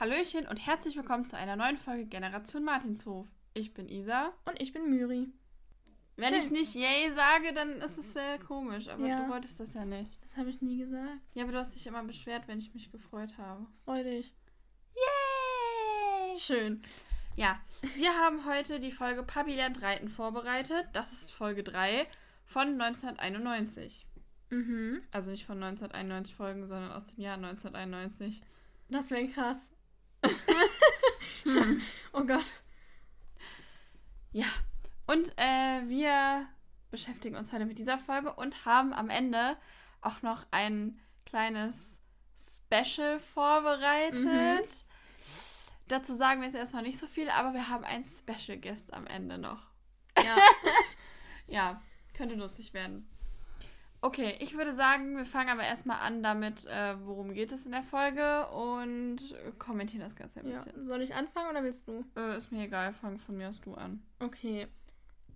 Hallöchen und herzlich willkommen zu einer neuen Folge Generation Martinshof. Ich bin Isa. Und ich bin Myri. Wenn Schön. ich nicht Yay sage, dann ist es sehr komisch, aber Ja. du wolltest das ja nicht. Das habe ich nie gesagt. Ja, aber du hast dich immer beschwert, wenn ich mich gefreut habe. Freu dich. Yay! Schön. Ja, wir haben heute die Folge Papi lernt Reiten vorbereitet. Das ist Folge 3 von 1991. Mhm. Also nicht von 1991 Folgen, sondern aus dem Jahr 1991. Das wäre krass. oh Gott. Ja, und äh, wir beschäftigen uns heute mit dieser Folge und haben am Ende auch noch ein kleines Special vorbereitet. Mhm. Dazu sagen wir jetzt erstmal nicht so viel, aber wir haben einen Special Guest am Ende noch. Ja. Ja, könnte lustig werden. Okay, ich würde sagen, wir fangen aber erstmal an damit, äh, worum geht es in der Folge und kommentieren das Ganze ein ja. bisschen. Soll ich anfangen oder willst du? Äh, ist mir egal, fang von mir aus du an. Okay.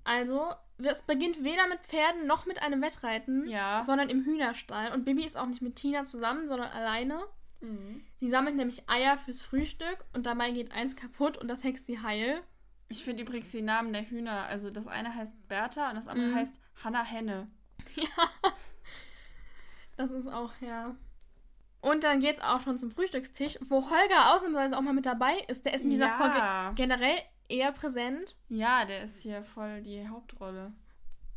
Also, es beginnt weder mit Pferden noch mit einem Wettreiten, Ja. sondern im Hühnerstall. Und Bibi ist auch nicht mit Tina zusammen, sondern alleine. Mhm. Sie sammelt nämlich Eier fürs Frühstück und dabei geht eins kaputt und das hext sie heil. Ich finde übrigens die Namen der Hühner. Also das eine heißt Bertha und das andere Mhm. heißt Hanna Henne. Das ist auch, ja. Und dann geht's auch schon zum Frühstückstisch, wo Holger ausnahmsweise auch mal mit dabei ist. Der ist in dieser Ja. Folge generell eher präsent. Ja, der ist hier voll die Hauptrolle.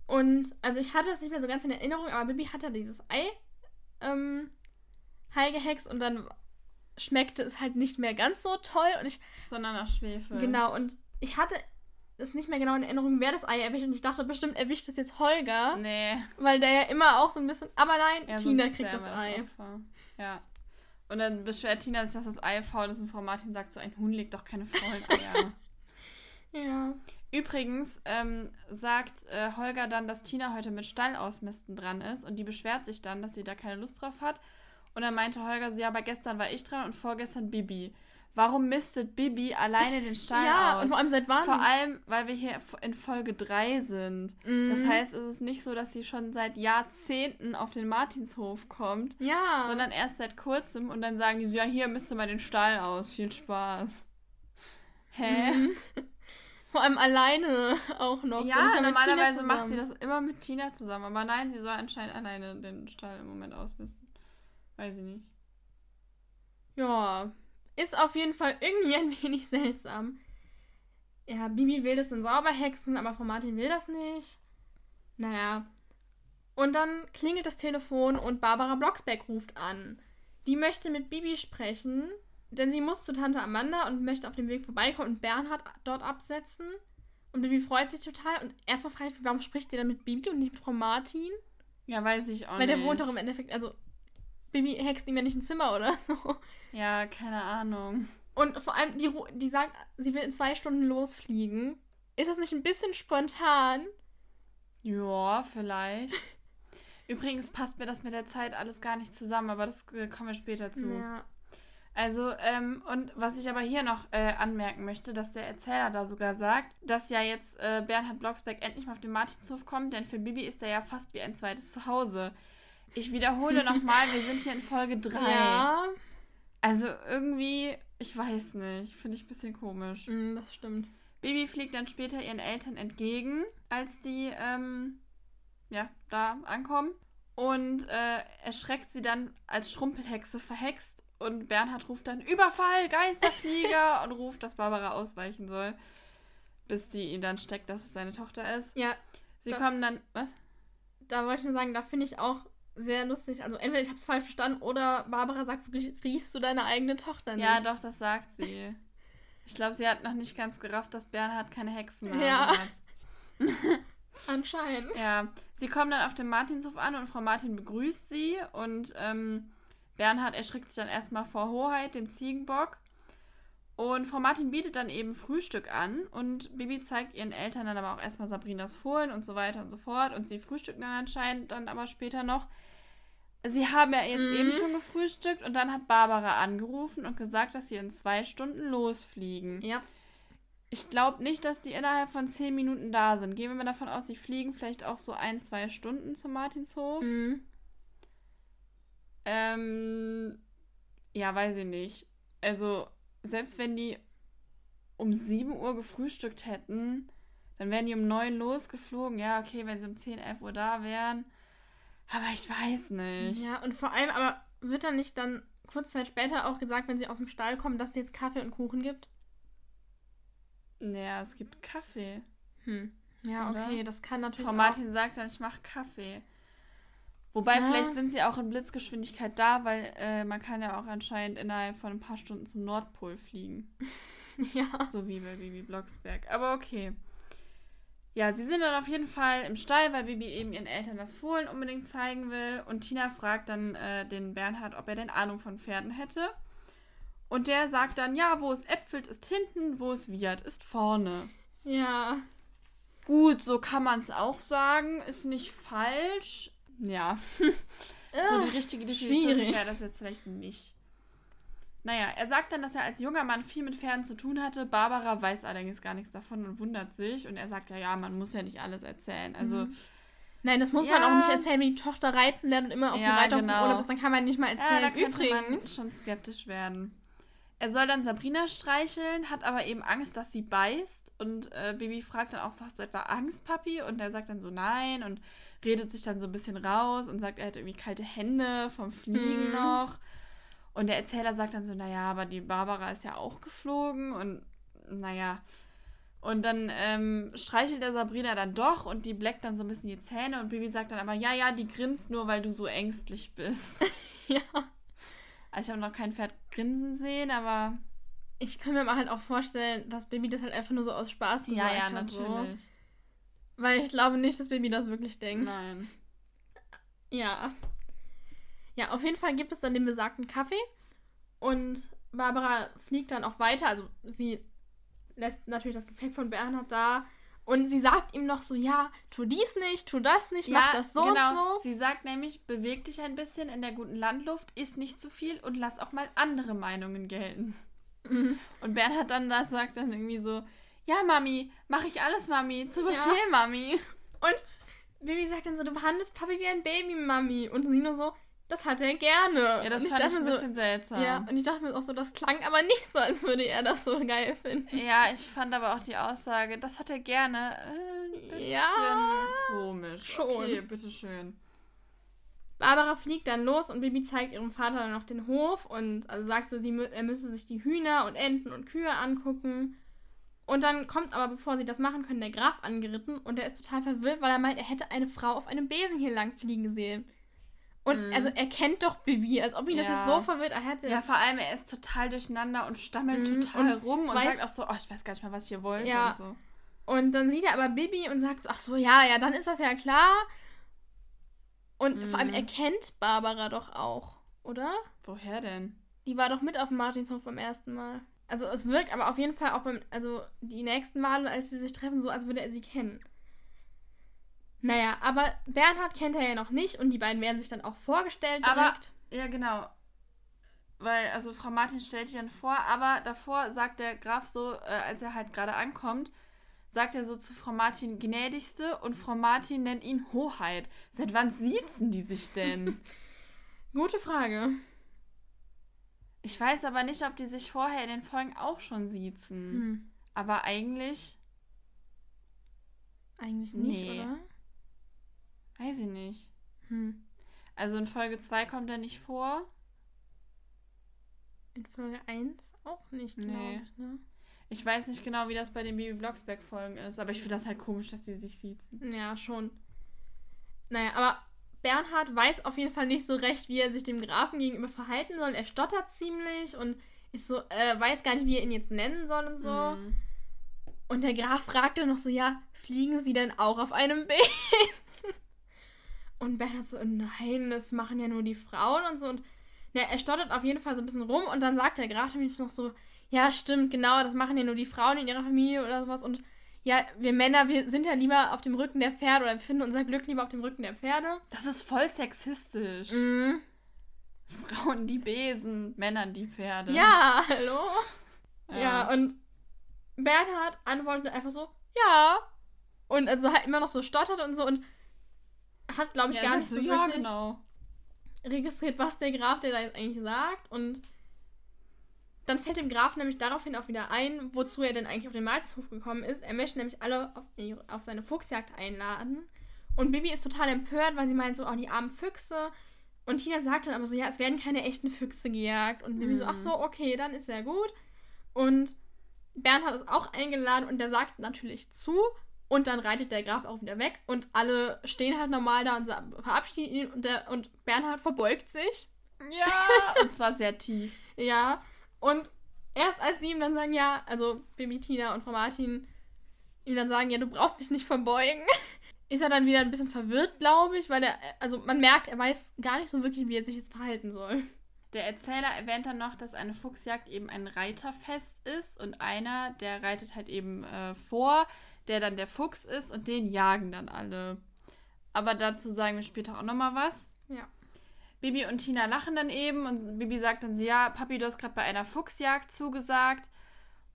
Und also ich hatte es nicht mehr so ganz in Erinnerung, aber Bibi hatte dieses Ei ähm, heil gehext und dann schmeckte es halt nicht mehr ganz so toll. Und ich, Sondern nach Schwefel. genau, und ich hatte es nicht mehr genau in Erinnerung, wer das Ei erwischt. Und ich dachte, bestimmt erwischt es jetzt Holger, Nee. weil der ja immer auch so ein bisschen. Aber nein, Ja, Tina ist kriegt das Ei. Opfer. Ja. Und dann beschwert Tina sich, dass das Ei faul ist und Frau Martin sagt so, ein Huhn legt doch keine faulen Eier. Ja. Übrigens ähm, sagt äh, Holger dann, dass Tina heute mit Stallausmisten dran ist und die beschwert sich dann, dass sie da keine Lust drauf hat. Und dann meinte Holger so, ja, aber gestern war ich dran und vorgestern Bibi. Warum mistet Bibi alleine den Stall Ja, aus? und vor allem seit wann? Vor allem, weil wir hier in Folge 3 sind. Mhm. Das heißt, es ist nicht so, dass sie schon seit Jahrzehnten auf den Martinshof kommt, ja. sondern erst seit kurzem und dann sagen die so, ja, hier müsste mal den Stall aus. Viel Spaß. Hä? Mhm. Vor allem alleine auch noch. so Ja, Tina normalerweise macht sie das immer mit Tina zusammen. Aber nein, sie soll anscheinend alleine den Stall im Moment ausmisten. Weiß ich nicht. Ja. Ist auf jeden Fall irgendwie ein wenig seltsam. Ja, Bibi will das dann sauber hexen, aber Frau Martin will das nicht. Naja. Und dann klingelt das Telefon und Barbara Blocksberg ruft an. Die möchte mit Bibi sprechen, denn sie muss zu Tante Amanda und möchte auf dem Weg vorbeikommen und Bernhard dort absetzen. Und Bibi freut sich total. Und erstmal frage ich mich, warum spricht sie dann mit Bibi und nicht mit Frau Martin? Ja, weiß ich auch Weil nicht. der wohnt doch im Endeffekt, also Bibi hext ihm ja nicht ein Zimmer oder so. Ja, keine Ahnung. Und vor allem, die, die sagt, sie will in zwei Stunden losfliegen. Ist das nicht ein bisschen spontan? Ja, vielleicht. Übrigens passt mir das mit der Zeit alles gar nicht zusammen, aber das äh, kommen wir später zu. Ja. Also, ähm, und was ich aber hier noch äh, anmerken möchte, dass der Erzähler da sogar sagt, dass ja jetzt äh, Bernhard Blocksberg endlich mal auf den Martinshof kommt, denn für Bibi ist er ja fast wie ein zweites Zuhause. Ich wiederhole nochmal, wir sind hier in Folge 3. Ja, Also irgendwie, ich weiß nicht, finde ich ein bisschen komisch. mm, das stimmt. Bibi fliegt dann später ihren Eltern entgegen, als die, ähm, ja, da ankommen. Und äh, erschreckt sie dann als Schrumpelhexe verhext. Und Bernhard ruft dann Überfall, Geisterflieger und ruft, dass Barbara ausweichen soll. Bis die ihn dann steckt, dass es seine Tochter ist. Ja, Sie Da- kommen dann. Was? da wollte ich nur sagen, da finde ich auch sehr lustig. Also entweder ich habe es falsch verstanden oder Barbara sagt wirklich, riechst du deine eigene Tochter nicht? Ja, doch, das sagt sie. Ich glaube, sie hat noch nicht ganz gerafft, dass Bernhard keine Hexennamen Ja. hat. Anscheinend. Ja, sie kommen dann auf dem Martinshof an und Frau Martin begrüßt sie und ähm, Bernhard erschrickt sich dann erstmal vor Hoheit, dem Ziegenbock. Und Frau Martin bietet dann eben Frühstück an und Bibi zeigt ihren Eltern dann aber auch erstmal Sabrinas Fohlen und so weiter und so fort und sie frühstücken dann anscheinend dann aber später noch. Sie haben ja jetzt Mhm. eben schon gefrühstückt und dann hat Barbara angerufen und gesagt, dass sie in zwei Stunden losfliegen. Ja. Ich glaube nicht, dass die innerhalb von zehn Minuten da sind. Gehen wir mal davon aus, die fliegen vielleicht auch so ein, zwei Stunden zum Martinshof. Mhm. Ähm, ja, weiß ich nicht. Also, selbst wenn die um 7 Uhr gefrühstückt hätten, dann wären die um 9 losgeflogen. Ja, okay, wenn sie um 10, 11 Uhr da wären. Aber ich weiß nicht. Ja, und vor allem, aber wird dann nicht dann kurz Zeit später auch gesagt, wenn sie aus dem Stall kommen, dass es jetzt Kaffee und Kuchen gibt? Naja, es gibt Kaffee. Hm. Ja, Oder? okay, das kann natürlich Frau auch- Martin sagt dann, ich mache Kaffee. Wobei, Ja. vielleicht sind sie auch in Blitzgeschwindigkeit da, weil äh, man kann ja auch anscheinend innerhalb von ein paar Stunden zum Nordpol fliegen. Ja. So wie bei Bibi Blocksberg. Aber okay. Ja, sie sind dann auf jeden Fall im Stall, weil Bibi eben ihren Eltern das Fohlen unbedingt zeigen will. Und Tina fragt dann äh, den Bernhard, ob er denn Ahnung von Pferden hätte. Und der sagt dann, ja, wo es äpfelt, ist hinten, wo es wiehert, ist vorne. Ja. Gut, so kann man es auch sagen. Ist nicht falsch. Ja. so die richtige Definition wäre das jetzt vielleicht nicht. Naja, er sagt dann, dass er als junger Mann viel mit Pferden zu tun hatte. Barbara weiß allerdings gar nichts davon und wundert sich. Und er sagt ja, ja, man muss ja nicht alles erzählen. Also, Mhm. Nein, das muss man Ja. auch nicht erzählen, wenn die Tochter reiten lernt und immer auf Ja, dem Reiter genau. Urlaub ist. Dann kann man nicht mal ja, erzählen. da könnte man Übrigens. schon skeptisch werden. Er soll dann Sabrina streicheln, hat aber eben Angst, dass sie beißt. Und äh, Bibi fragt dann auch so, hast du etwa Angst, Papi? Und er sagt dann so, nein. Und redet sich dann so ein bisschen raus und sagt, er hat irgendwie kalte Hände vom Fliegen Mhm. noch. Und der Erzähler sagt dann so, naja, aber die Barbara ist ja auch geflogen. Und naja. Und dann ähm, streichelt der Sabrina dann doch und die bleckt dann so ein bisschen die Zähne. Und Bibi sagt dann aber, ja, ja, die grinst nur, weil du so ängstlich bist. Ja. Also ich habe noch kein Pferd grinsen sehen, aber Ich kann mir mal halt auch vorstellen, dass Baby das halt einfach nur so aus Spaß gesagt ja, ja, hat. natürlich. So. Weil ich glaube nicht, dass Baby das wirklich denkt. Nein. Ja. Ja, auf jeden Fall gibt es dann den besagten Kaffee und Barbara fliegt dann auch weiter. Also sie lässt natürlich das Gepäck von Bernhard da und sie sagt ihm noch so, ja, tu dies nicht, tu das nicht, mach das so genau. und so. Sie sagt nämlich, beweg dich ein bisschen in der guten Landluft, isst nicht zu viel und lass auch mal andere Meinungen gelten. Mhm. Und Bernhard dann das sagt dann irgendwie so, ja, Mami, mach ich alles, Mami, zu Befehl, Ja. Mami. Und Baby sagt dann so, du behandelst Papi wie ein Baby, Mami. Und sie nur so, das hat er gerne. Ja, das und fand ich ein mir bisschen seltsam. Ja, und ich dachte mir auch so, das klang aber nicht so, als würde er das so geil finden. Ja, ich fand aber auch die Aussage, das hat er gerne, äh, ein bisschen Ja, komisch. schon. Okay, bitteschön. Barbara fliegt dann los und Bibi zeigt ihrem Vater dann noch den Hof und also sagt so, sie er müsse sich die Hühner und Enten und Kühe angucken. Und dann kommt aber, bevor sie das machen können, der Graf angeritten und der ist total verwirrt, weil er meint, er hätte eine Frau auf einem Besen hier lang fliegen sehen. Und Mhm. also er kennt doch Bibi, als ob ihn das Ja. jetzt so verwirrt. Er hätte Ja, vor allem, er ist total durcheinander und stammelt Mhm, total und rum und sagt auch so, oh, ich weiß gar nicht mehr, was ich hier wollte Ja. und so. Und dann sieht er aber Bibi und sagt so, ach so, ja, ja, dann ist das ja klar. Und vor allem Mhm. er kennt Barbara doch auch, oder? Woher denn? Die war doch mit auf dem Martinshof beim ersten Mal. Also es wirkt aber auf jeden Fall auch beim, also die nächsten Male, als sie sich treffen, so, als würde er sie kennen. Naja, aber Bernhard kennt er ja noch nicht und die beiden werden sich dann auch vorgestellt Aber- direkt. Ja, genau. Weil, also Frau Martin stellt sich dann vor, aber davor sagt der Graf so, äh, als er halt gerade ankommt, sagt er so zu Frau Martin gnädigste und Frau Martin nennt ihn Hoheit. Seit wann siezen die sich denn? Gute Frage. ich weiß aber nicht, ob die sich vorher in den Folgen auch schon siezen. Hm. Aber eigentlich, Eigentlich nicht, Nee. oder? Weiß ich nicht. Hm. Also in Folge 2 kommt er nicht vor. In Folge 1 auch nicht, glaube Nee. ich, ne? Ich weiß nicht genau, wie das bei den Baby Blocksberg-Folgen ist, aber ich finde das halt komisch, dass die sich siezen. Ja, schon. Naja, aber Bernhard weiß auf jeden Fall nicht so recht, wie er sich dem Grafen gegenüber verhalten soll. Er stottert ziemlich und ist so, äh, weiß gar nicht, wie er ihn jetzt nennen soll und so. Mhm. Und der Graf fragt dann noch so, ja, fliegen Sie denn auch auf einem Besen? Und Bernhard so, nein, das machen ja nur die Frauen und so. Und ja, er stottert auf jeden Fall so ein bisschen rum und dann sagt der Graf nämlich noch so, ja, stimmt, genau, das machen ja nur die Frauen in ihrer Familie oder sowas. Und ja, wir Männer, wir sind ja lieber auf dem Rücken der Pferde oder wir finden unser Glück lieber auf dem Rücken der Pferde. Das ist voll sexistisch. Mhm. Frauen die Besen, Männern die Pferde. Ja, hallo? Ja. Ja, und Bernhard antwortet einfach so, ja. Und also halt immer noch so stottert und so und hat, glaube ich, Ja, gar nicht so ja, wirklich genau. registriert, was der Graf der da jetzt eigentlich sagt. Und dann fällt dem Graf nämlich daraufhin auch wieder ein, wozu er denn eigentlich auf den Markthof gekommen ist. Er möchte nämlich alle auf, auf seine Fuchsjagd einladen. Und Bibi ist total empört, weil sie meint so, oh, die armen Füchse. Und Tina sagt dann aber so, ja, es werden keine echten Füchse gejagt. Und Bibi so, ach so, okay, dann ist ja gut. Und Bernhard ist auch eingeladen und der sagt natürlich zu. Und dann reitet der Graf auch wieder weg. Und alle stehen halt normal da und verabschieden ihn. Und, der, und Bernhard verbeugt sich. Ja, und zwar sehr tief. Ja, und erst als sie ihm dann sagen, ja, also Baby Tina und Frau Martin ihm dann sagen, ja, du brauchst dich nicht verbeugen, ist er dann wieder ein bisschen verwirrt, glaube ich, weil er, also man merkt, er weiß gar nicht so wirklich, wie er sich jetzt verhalten soll. Der Erzähler erwähnt dann noch, dass eine Fuchsjagd eben ein Reiterfest ist und einer, der reitet halt eben äh, vor, der dann der Fuchs ist und den jagen dann alle. Aber dazu sagen wir später auch nochmal was. Ja. Bibi und Tina lachen dann eben und Bibi sagt dann so, ja, Papi, du hast gerade bei einer Fuchsjagd zugesagt.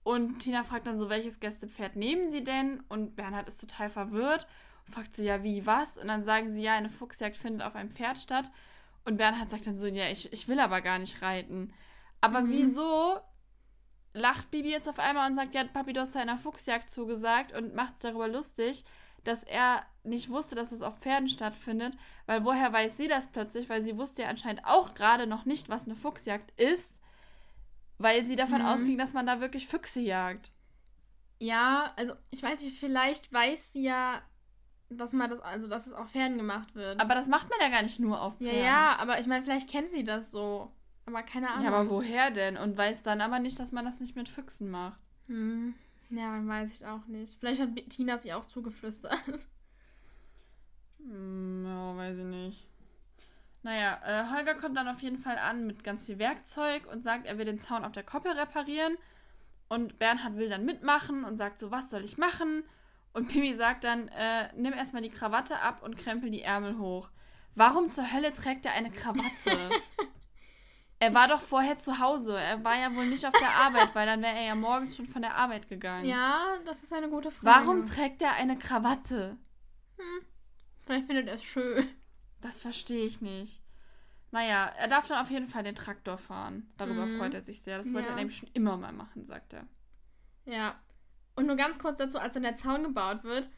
Und Tina fragt dann so, welches Gästepferd nehmen sie denn? Und Bernhard ist total verwirrt und fragt so, ja, wie, was? Und dann sagen sie, ja, eine Fuchsjagd findet auf einem Pferd statt. Und Bernhard sagt dann so, ja, ich, ich will aber gar nicht reiten. Aber mhm. wieso lacht Bibi jetzt auf einmal und sagt, ja, Papi, du hast einer Fuchsjagd zugesagt und macht darüber lustig, dass er nicht wusste, dass es auf Pferden stattfindet, weil woher weiß sie das plötzlich? Weil sie wusste ja anscheinend auch gerade noch nicht, was eine Fuchsjagd ist, weil sie davon mhm. ausging, dass man da wirklich Füchse jagt. Ja, also ich weiß nicht, vielleicht weiß sie ja, dass man das, also dass es auf Pferden gemacht wird. Aber das macht man ja gar nicht nur auf Pferden. Ja, ja, aber ich meine, vielleicht kennt sie das so. Aber keine Ahnung. Ja, aber woher denn? Und weiß dann aber nicht, dass man das nicht mit Füchsen macht. Hm. Ja, weiß ich auch nicht. Vielleicht hat Tina sie auch zugeflüstert. Hm, ja, weiß ich nicht. Naja, äh, Holger kommt dann auf jeden Fall an mit ganz viel Werkzeug und sagt, er will den Zaun auf der Koppel reparieren. Und Bernhard will dann mitmachen und sagt so, was soll ich machen? Und Pimi sagt dann, äh, nimm erstmal die Krawatte ab und krempel die Ärmel hoch. Warum zur Hölle trägt er eine Krawatte? Er war doch vorher zu Hause. Er war ja wohl nicht auf der Arbeit, weil dann wäre er ja morgens schon von der Arbeit gegangen. Ja, das ist eine gute Frage. Warum trägt er eine Krawatte? Hm. Vielleicht findet er es schön. Das verstehe ich nicht. Naja, er darf dann auf jeden Fall den Traktor fahren. Darüber mhm. freut er sich sehr. Das wollte ja. er nämlich schon immer mal machen, sagt er. Ja. Und nur ganz kurz dazu, als dann der Zaun gebaut wird,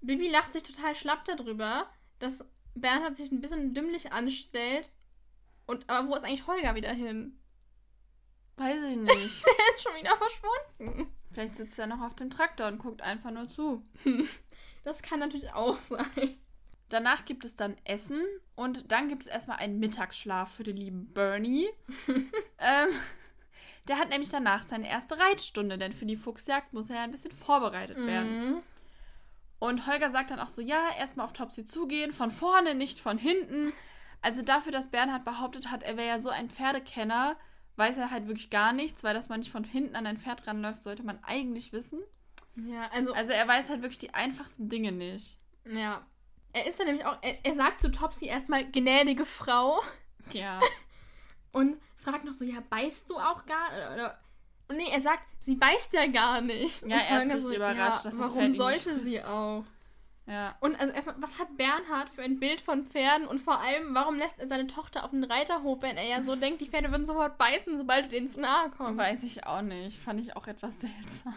Bibi lacht sich total schlapp darüber, dass Bernhard sich ein bisschen dümmlich anstellt und aber wo ist eigentlich Holger wieder hin? Weiß ich nicht. Der ist schon wieder verschwunden. Vielleicht sitzt er noch auf dem Traktor und guckt einfach nur zu. Das kann natürlich auch sein. Danach gibt es dann Essen und dann gibt es erstmal einen Mittagsschlaf für den lieben Bernie. ähm, der hat nämlich danach seine erste Reitstunde, denn für die Fuchsjagd muss er ja ein bisschen vorbereitet werden. Mhm. Und Holger sagt dann auch so: Ja, erstmal auf Topsy zugehen, von vorne, nicht von hinten. Also dafür, dass Bernhard behauptet hat, er wäre ja so ein Pferdekenner, weiß er halt wirklich gar nichts, weil dass man nicht von hinten an ein Pferd ranläuft, sollte man eigentlich wissen. Ja, also. Also er weiß halt wirklich die einfachsten Dinge nicht. Ja. Er ist dann nämlich auch, er, er sagt zu Topsy erstmal gnädige Frau. Ja. Und fragt noch so, ja, beißt du auch gar oder, und nee, er sagt, sie beißt ja gar nicht. Ja, er ist so, überrascht, ja, dass Warum sollte sie auch? Ja. Und also erstmal, was hat Bernhard für ein Bild von Pferden und vor allem, warum lässt er seine Tochter auf den Reiterhof, wenn er ja so denkt, die Pferde würden sofort beißen, sobald du denen zu nahe kommst? Weiß ich auch nicht. Fand ich auch etwas seltsam.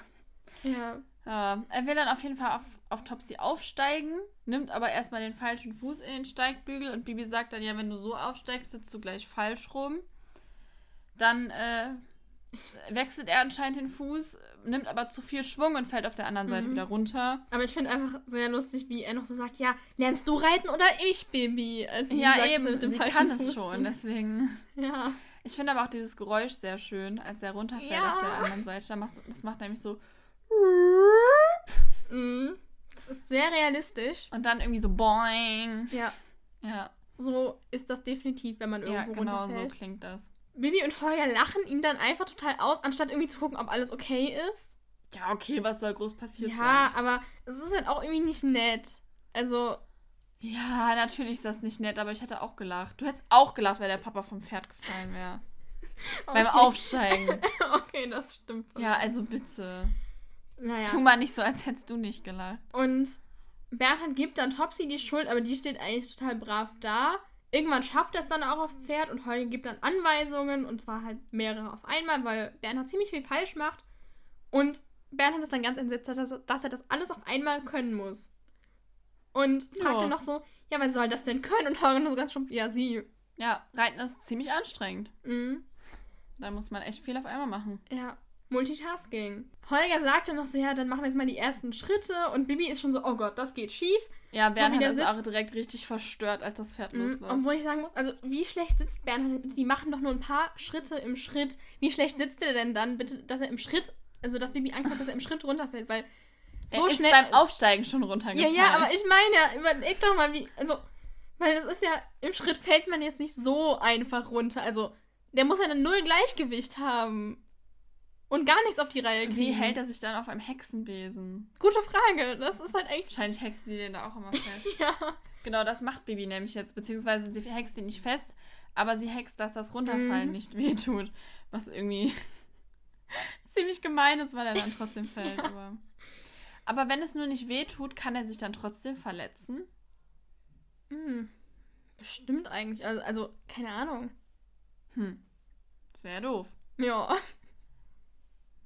Ja. ja. Er will dann auf jeden Fall auf, auf Topsy aufsteigen, nimmt aber erstmal den falschen Fuß in den Steigbügel und Bibi sagt dann, ja, wenn du so aufsteigst, sitzt du gleich falsch rum. Dann äh, wechselt er anscheinend den Fuß, nimmt aber zu viel Schwung und fällt auf der anderen Seite mhm. wieder runter. Aber ich finde einfach sehr lustig, wie er noch so sagt, ja, lernst du reiten oder ich, Baby? Also, ja, sagt, eben, mit dem sie kann es schon, deswegen. Ja. Ich finde aber auch dieses Geräusch sehr schön, als er runterfällt ja. auf der anderen Seite. Das macht nämlich so mhm. Das ist sehr realistisch. Und dann irgendwie so boing. Ja. Ja. So ist das definitiv, wenn man irgendwo ja, genau runterfällt. so klingt das. Bibi und Holger lachen ihn dann einfach total aus, anstatt irgendwie zu gucken, ob alles okay ist. Ja, okay, was soll groß passiert ja, sein? Ja, aber es ist halt auch irgendwie nicht nett. Also. Ja, natürlich ist das nicht nett, aber ich hätte auch gelacht. Du hättest auch gelacht, weil der Papa vom Pferd gefallen wäre. Okay. Beim Aufsteigen. okay, das stimmt. Ja, also bitte. Naja. Tu mal nicht so, als hättest du nicht gelacht. Und Bernhard gibt dann Topsy die Schuld, aber die steht eigentlich total brav da. Irgendwann schafft er es dann auch aufs Pferd und Holger gibt dann Anweisungen und zwar halt mehrere auf einmal, weil Bernhard ziemlich viel falsch macht. Und Bernhard ist dann ganz entsetzt, dass, dass er das alles auf einmal können muss. Und fragt Ja. dann noch so, ja, wer soll das denn können? Und Holger nur so ganz stumpf, ja, sie. Ja, Reiten ist ziemlich anstrengend. Mhm. Da muss man echt viel auf einmal machen. Ja, Multitasking. Holger sagt dann noch so, ja, dann machen wir jetzt mal die ersten Schritte und Bibi ist schon so, oh Gott, das geht schief. Ja, So Bernhard der ist sitzt. auch direkt richtig verstört, als das Pferd Mhm. losläuft. Obwohl ich sagen muss, also wie schlecht sitzt Bernhard? Die machen doch nur ein paar Schritte im Schritt. Wie schlecht sitzt er denn dann, bitte, dass er im Schritt, also dass Bibi Angst hat, dass er im Schritt runterfällt, weil so er ist schnell. beim Aufsteigen schon ja, runtergefallen. ja, aber ich meine ja, überleg doch mal, wie, also, weil es ist ja, im Schritt fällt man jetzt nicht so einfach runter. Also, der muss ja eine Null Gleichgewicht haben. Und gar nichts auf die Reihe kriegen. Wie hält er sich dann auf einem Hexenbesen? Gute Frage. Das ist halt echt. Wahrscheinlich hexen die den da auch immer fest. Ja. genau, das macht Bibi nämlich jetzt. Beziehungsweise sie hext ihn nicht fest, aber sie hext, dass das Runterfallen Mhm. nicht wehtut. Was irgendwie ziemlich gemein ist, weil er dann trotzdem fällt. Aber, aber wenn es nur nicht wehtut, kann er sich dann trotzdem verletzen? Hm. Bestimmt eigentlich. Also, also, keine Ahnung. Hm. Wäre doof. Ja.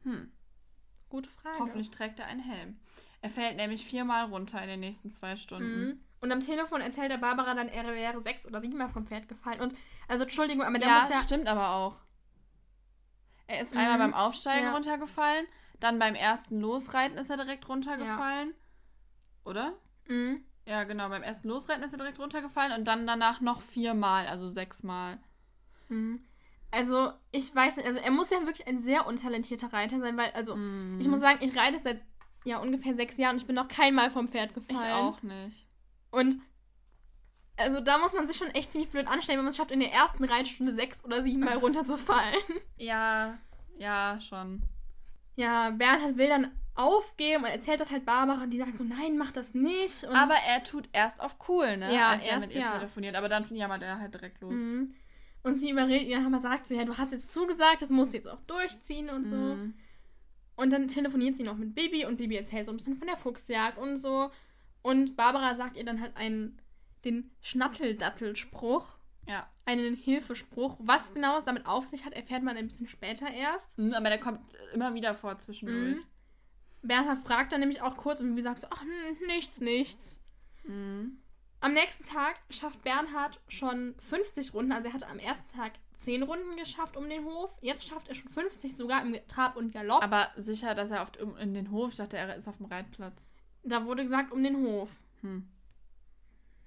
Hm. Gute Frage. Hoffentlich trägt er einen Helm. Er fällt nämlich viermal runter in den nächsten zwei Stunden. Mhm. Und am Telefon erzählt der Barbara dann, er wäre sechs oder siebenmal vom Pferd gefallen. Und, also, Entschuldigung, aber der ja, muss ja. stimmt aber auch. Er ist Mhm. einmal beim Aufsteigen Ja. runtergefallen, dann beim ersten Losreiten ist er direkt runtergefallen. Oder? Mhm. Ja, genau, beim ersten Losreiten ist er direkt runtergefallen und dann danach noch viermal, also sechsmal. Mhm. Also, ich weiß nicht, also er muss ja wirklich ein sehr untalentierter Reiter sein, weil, also, Mhm. ich muss sagen, ich reite seit ja ungefähr sechs Jahren und ich bin noch keinmal vom Pferd Ich gefallen. auch nicht. Und also da muss man sich schon echt ziemlich blöd anstellen, wenn man es schafft, in der ersten Reitstunde sechs oder siebenmal runterzufallen. Ja, ja, schon. Ja, Bernhard will dann aufgeben und erzählt das halt Barbara und die sagt so, nein, mach das nicht. Und aber er tut erst auf cool, ne? Ja, Als er erst, mit ihr ja. telefoniert. Aber dann jammert er halt direkt los. Mhm. Und sie überredet ihn, aber sagt so, ja, du hast jetzt zugesagt, das musst du jetzt auch durchziehen und so. Mhm. Und dann telefoniert sie noch mit Bibi und Bibi erzählt so ein bisschen von der Fuchsjagd und so. Und Barbara sagt ihr dann halt einen, den Schnatteldattelspruch, Ja. einen Hilfespruch. Was genau es damit auf sich hat, erfährt man ein bisschen später erst. Mhm, Aber der kommt immer wieder vor zwischendurch. Mhm. Bernhard fragt dann nämlich auch kurz und Bibi sagt so, ach, nichts, nichts. Mhm. Am nächsten Tag schafft Bernhard schon 50 Runden. Also er hatte am ersten Tag 10 Runden geschafft um den Hof. Jetzt schafft er schon 50, sogar im Trab und Galopp. Aber sicher, dass er oft in den Hof, ich dachte, er ist auf dem Reitplatz. Da wurde gesagt, um den Hof. Hm.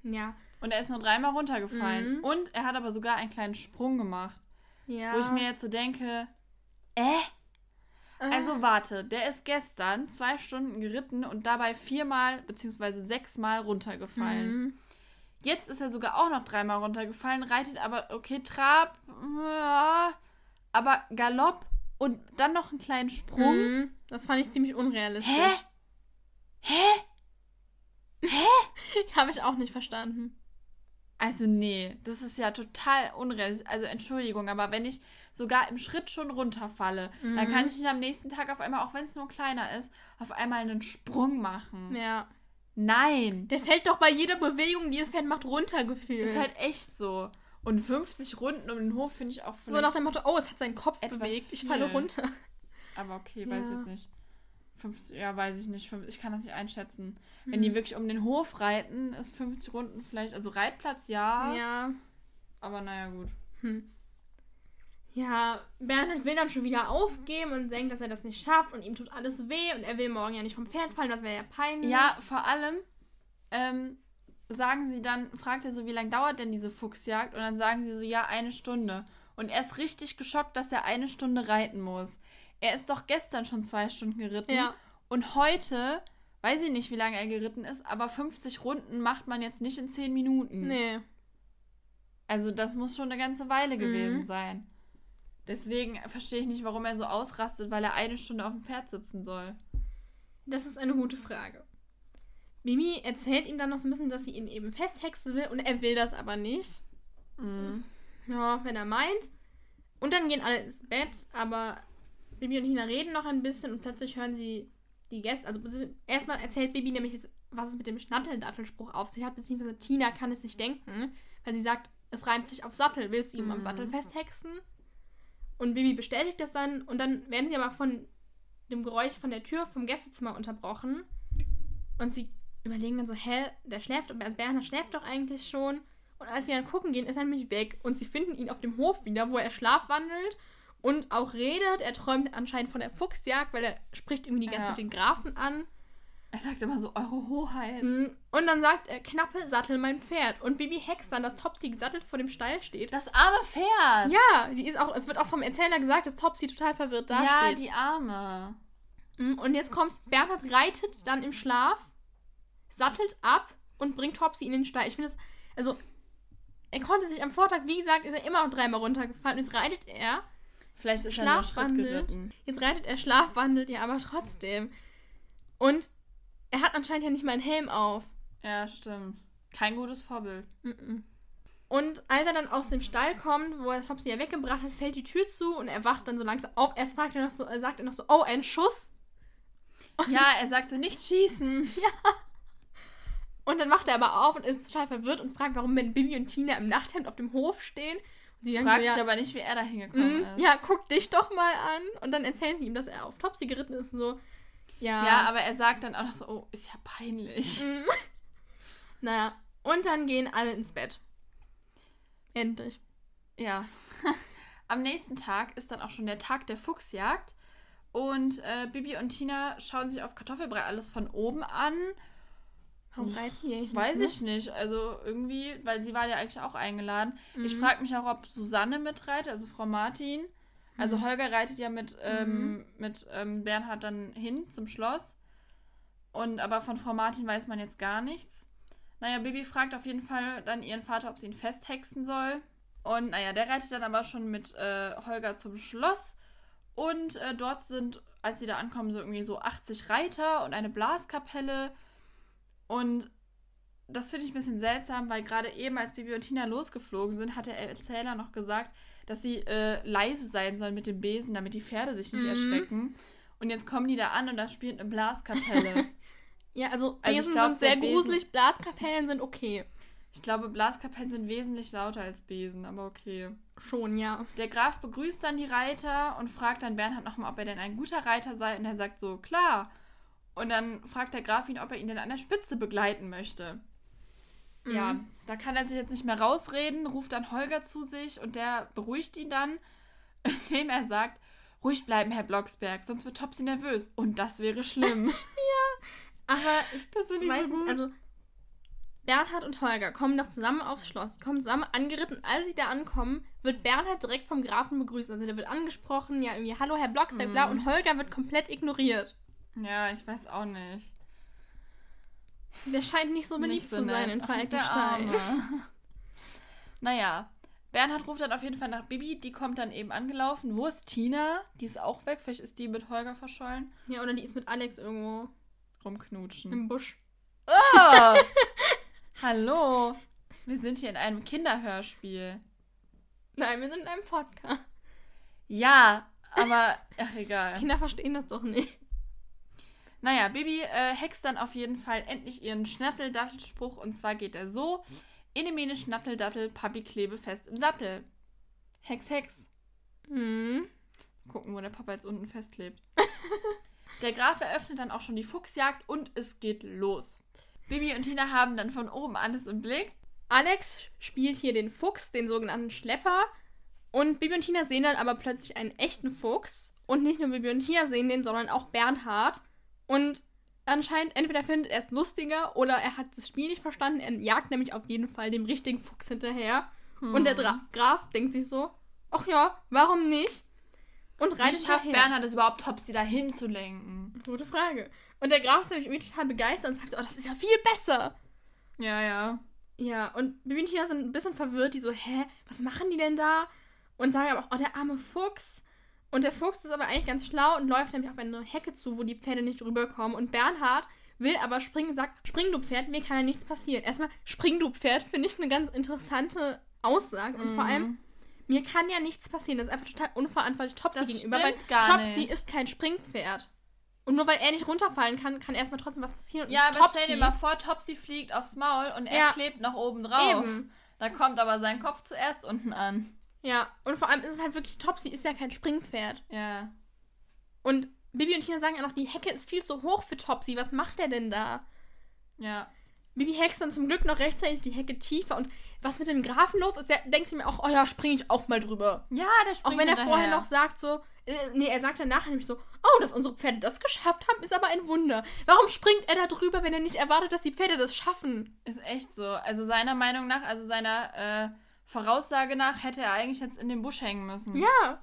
Ja. Und er ist nur dreimal runtergefallen. Mhm. Und er hat aber sogar einen kleinen Sprung gemacht. Ja. Wo ich mir jetzt so denke, äh? Äh, Also warte, der ist gestern zwei Stunden geritten und dabei viermal bzw. sechsmal runtergefallen. mhm. Jetzt ist er sogar auch noch dreimal runtergefallen, reitet aber, okay, Trab, ja, aber Galopp und dann noch einen kleinen Sprung. Mhm. Das fand ich ziemlich unrealistisch. Hä? Hä? Habe ich auch nicht verstanden. Also nee, das ist ja total unrealistisch. Also Entschuldigung, aber wenn ich sogar im Schritt schon runterfalle, dann Mhm. kann ich nicht am nächsten Tag auf einmal, auch wenn es nur kleiner ist, auf einmal einen Sprung machen. Ja. Nein. Der fällt doch bei jeder Bewegung, die das Pferd macht, runtergefühlt. Ist halt echt so. Und 50 Runden um den Hof finde ich auch so nach dem Motto, oh, es hat seinen Kopf bewegt, ich viel. falle runter. aber okay, weiß Ja. jetzt nicht. 50, ja, weiß ich nicht. 50, ich kann das nicht einschätzen. Wenn Hm. die wirklich um den Hof reiten, ist 50 Runden vielleicht... Also Reitplatz ja, Ja. aber naja, gut. Hm. Ja, Bernhard will dann schon wieder aufgeben und denkt, dass er das nicht schafft und ihm tut alles weh und er will morgen ja nicht vom Pferd fallen, das wäre ja peinlich. Ja, vor allem ähm, sagen sie dann, fragt er so, wie lange dauert denn diese Fuchsjagd? Und dann sagen sie so, ja, eine Stunde. Und er ist richtig geschockt, dass er eine Stunde reiten muss. Er ist doch gestern schon zwei Stunden geritten. Ja. Und heute, weiß ich nicht, wie lange er geritten ist, aber 50 Runden macht man jetzt nicht in 10 Minuten. Nee. Also das muss schon eine ganze Weile Mhm. gewesen sein. Deswegen verstehe ich nicht, warum er so ausrastet, weil er eine Stunde auf dem Pferd sitzen soll. Das ist eine gute Frage. Mimi erzählt ihm dann noch so ein bisschen, dass sie ihn eben festhexen will und er will das aber nicht. Mhm. Ja, wenn er meint. Und dann gehen alle ins Bett, aber Bibi und Tina reden noch ein bisschen und plötzlich hören sie die Gäste. Also erstmal erzählt Bibi nämlich, jetzt, was es mit dem Schnatteldattelspruch auf sich hat, beziehungsweise Tina kann es sich denken, weil sie sagt, es reimt sich auf Sattel. Willst du ihn am Mhm. Sattel festhexen? Und Bibi bestätigt das dann und dann werden sie aber von dem Geräusch von der Tür vom Gästezimmer unterbrochen. Und sie überlegen dann so, hä, der schläft, also Bernhard schläft doch eigentlich schon. Und als sie dann gucken gehen, ist er nämlich weg. Und sie finden ihn auf dem Hof wieder, wo er schlafwandelt und auch redet. Er träumt anscheinend von der Fuchsjagd, weil er spricht irgendwie die ganze Ja. Zeit den Grafen an. Er sagt immer so, eure Hoheit. Mm, Und dann sagt er, Knappe, sattel mein Pferd. Und Bibi hext dann, dass Topsy gesattelt vor dem Stall steht. Das arme Pferd. Ja, die ist auch, es wird auch vom Erzähler gesagt, dass Topsy total verwirrt ja dasteht. die Arme. Mm, Und jetzt kommt, Bernhard reitet dann im Schlaf, sattelt ab und bringt Topsy in den Stall. Ich finde das, also, er konnte sich am Vortag, wie gesagt, ist er immer noch dreimal runtergefallen. Und jetzt reitet er, Vielleicht ist er nur Schritt Schlafwandelt. geritten. jetzt reitet er, schlafwandelt, ja, aber trotzdem. Und er hat anscheinend ja nicht mal einen Helm auf. Ja, stimmt. Kein gutes Vorbild. Und als er dann aus dem Stall kommt, wo er Topsy ja weggebracht hat, fällt die Tür zu und er wacht dann so langsam auf. Erst fragt er noch so, er sagt er noch so, oh, ein Schuss. Ja, er sagt so, nicht schießen. Und dann wacht er aber auf und ist total verwirrt und fragt, warum wenn Bibi und Tina im Nachthemd auf dem Hof stehen. Und sie Fragt so, sich ja, aber nicht, wie er da hingekommen mm, ist. ja, guck dich doch mal an. Und dann erzählen sie ihm, dass er auf Topsy geritten ist und so. Ja. Ja, aber er sagt dann auch noch so, oh, ist ja peinlich. Mm. Naja, und dann gehen alle ins Bett. Endlich. Ja. Am nächsten Tag ist dann auch schon der Tag der Fuchsjagd. Und äh, Bibi und Tina schauen sich auf Kartoffelbrei alles von oben an. Warum reiten die eigentlich Weiß nicht, ich nicht. Also irgendwie, weil sie war ja eigentlich auch eingeladen. Ich Mhm. frage mich auch, ob Susanne mitreitet, also Frau Martin. Also Mhm. Holger reitet ja mit, ähm, mit ähm, Bernhard dann hin zum Schloss. Und aber von Frau Martin weiß man jetzt gar nichts. Naja, Bibi fragt auf jeden Fall dann ihren Vater, ob sie ihn festhexen soll. Und naja, der reitet dann aber schon mit äh, Holger zum Schloss. Und äh, dort sind, als sie da ankommen, so irgendwie so 80 Reiter und eine Blaskapelle. Und das finde ich ein bisschen seltsam, weil gerade eben, als Bibi und Tina losgeflogen sind, hat der Erzähler noch gesagt, dass sie äh, leise sein sollen mit dem Besen, damit die Pferde sich nicht Mhm. erschrecken. Und jetzt kommen die da an und da spielt eine Blaskapelle. Ja, also Also Besen glaub, sind sehr gruselig, Blaskapellen sind okay. ich glaube, Blaskapellen sind wesentlich lauter als Besen, aber okay. Schon, ja. Der Graf begrüßt dann die Reiter und fragt dann Bernhard nochmal, ob er denn ein guter Reiter sei. Und er sagt so, klar. Und dann fragt der Graf ihn, ob er ihn denn an der Spitze begleiten möchte. Ja, Mhm. da kann er sich jetzt nicht mehr rausreden, ruft dann Holger zu sich und der beruhigt ihn dann, indem er sagt, ruhig bleiben, Herr Blocksberg, sonst wird Topsy nervös. Und das wäre schlimm. Aber ich Das ich weiß so gut. nicht, also Bernhard und Holger kommen noch zusammen aufs Schloss, die kommen zusammen angeritten. Als sie da ankommen, wird Bernhard direkt vom Grafen begrüßt. Also der wird angesprochen, ja irgendwie, hallo Herr Blocksberg, bla, Mhm. und Holger wird komplett ignoriert. ja, ich weiß auch nicht. Der scheint nicht so beliebt Nicht so zu sein nett. in Falkenstein. naja, Bernhard ruft dann auf jeden Fall nach Bibi, die kommt dann eben angelaufen. Wo ist Tina? Die ist auch weg, vielleicht ist die mit Holger verschollen. Ja, oder die ist mit Alex irgendwo Rumknutschen. im Busch. Oh! Hallo, wir sind hier in einem Kinderhörspiel. Nein, wir sind in einem Podcast. Ja, aber ach egal. Kinder verstehen das doch nicht. Naja, Bibi äh, hext dann auf jeden Fall endlich ihren Schnatteldattelspruch und zwar geht er so: Inne mene Schnatteldattel, Papi klebe fest im Sattel. Hex, Hex. Hm. Gucken, wo der Papa jetzt unten festklebt. der Graf eröffnet dann auch schon die Fuchsjagd und es geht los. Bibi und Tina haben dann von oben alles im Blick. Alex spielt hier den Fuchs, den sogenannten Schlepper. Und Bibi und Tina sehen dann aber plötzlich einen echten Fuchs. Und nicht nur Bibi und Tina sehen den, sondern auch Bernhard. Und anscheinend, entweder findet er es lustiger oder er hat das Spiel nicht verstanden. Er jagt nämlich auf jeden Fall dem richtigen Fuchs hinterher. Und der Dra Graf denkt sich so, ach ja, warum nicht? Und Wie reitet schafft hinterher. Bernhard es überhaupt, Topsy da hinzulenken? Gute Frage. Und der Graf ist nämlich irgendwie total begeistert und sagt oh, das ist ja viel besser. Ja, ja. Ja, und Bibi und Tina sind ein bisschen verwirrt, die so, hä, was machen die denn da? Und sagen aber auch, oh, der arme Fuchs. Und der Fuchs ist aber eigentlich ganz schlau und läuft nämlich auf eine Hecke zu, wo die Pferde nicht rüberkommen. Und Bernhard will aber springen und sagt, spring du Pferd, mir kann ja nichts passieren. Erstmal, spring du Pferd, finde ich eine ganz interessante Aussage. Und vor Mhm. allem, mir kann ja nichts passieren. Das ist einfach total unverantwortlich Topsy Das gegenüber, weil gar Topsy nicht. ist kein Springpferd. Und nur weil er nicht runterfallen kann, kann erstmal trotzdem was passieren. Und Ja, aber Topsy, stell dir mal vor, Topsy fliegt aufs Maul und er Ja. klebt noch oben drauf. Eben. Da kommt aber sein Kopf zuerst unten an. Ja, und vor allem ist es halt wirklich, Topsy ist ja kein Springpferd. Ja. Und Bibi und Tina sagen ja noch, die Hecke ist viel zu hoch für Topsy. Was macht er denn da? Ja. Bibi hext dann zum Glück noch rechtzeitig die Hecke tiefer. Und was mit dem Grafen los ist, der denkt sich mir auch, oh ja, spring ich auch mal drüber. Ja, der springt Auch wenn er vorher noch sagt so, äh, nee, er sagt danach nämlich so, oh, dass unsere Pferde das geschafft haben, ist aber ein Wunder. Warum springt er da drüber, wenn er nicht erwartet, dass die Pferde das schaffen? Ist echt so. Also seiner Meinung nach, also seiner äh, Voraussage nach, hätte er eigentlich jetzt in den Busch hängen müssen. Ja.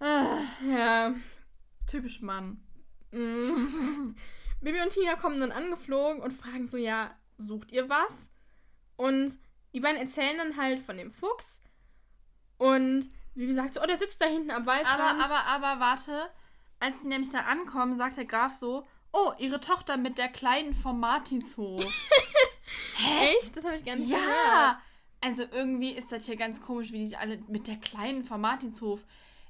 Ah, Ja. typisch Mann. Mm. Bibi und Tina kommen dann angeflogen und fragen so, ja, sucht ihr was? Und die beiden erzählen dann halt von dem Fuchs. Und Bibi sagt so, oh, der sitzt da hinten am Waldrand. Aber, aber, aber, warte. Als sie nämlich da ankommen, sagt der Graf so, oh, ihre Tochter mit der Kleinen vom Martinshof. Echt? Das habe ich gar nicht ja! gehört. Also irgendwie ist das hier ganz komisch, wie die sich alle mit der Kleinen vom Martinshof.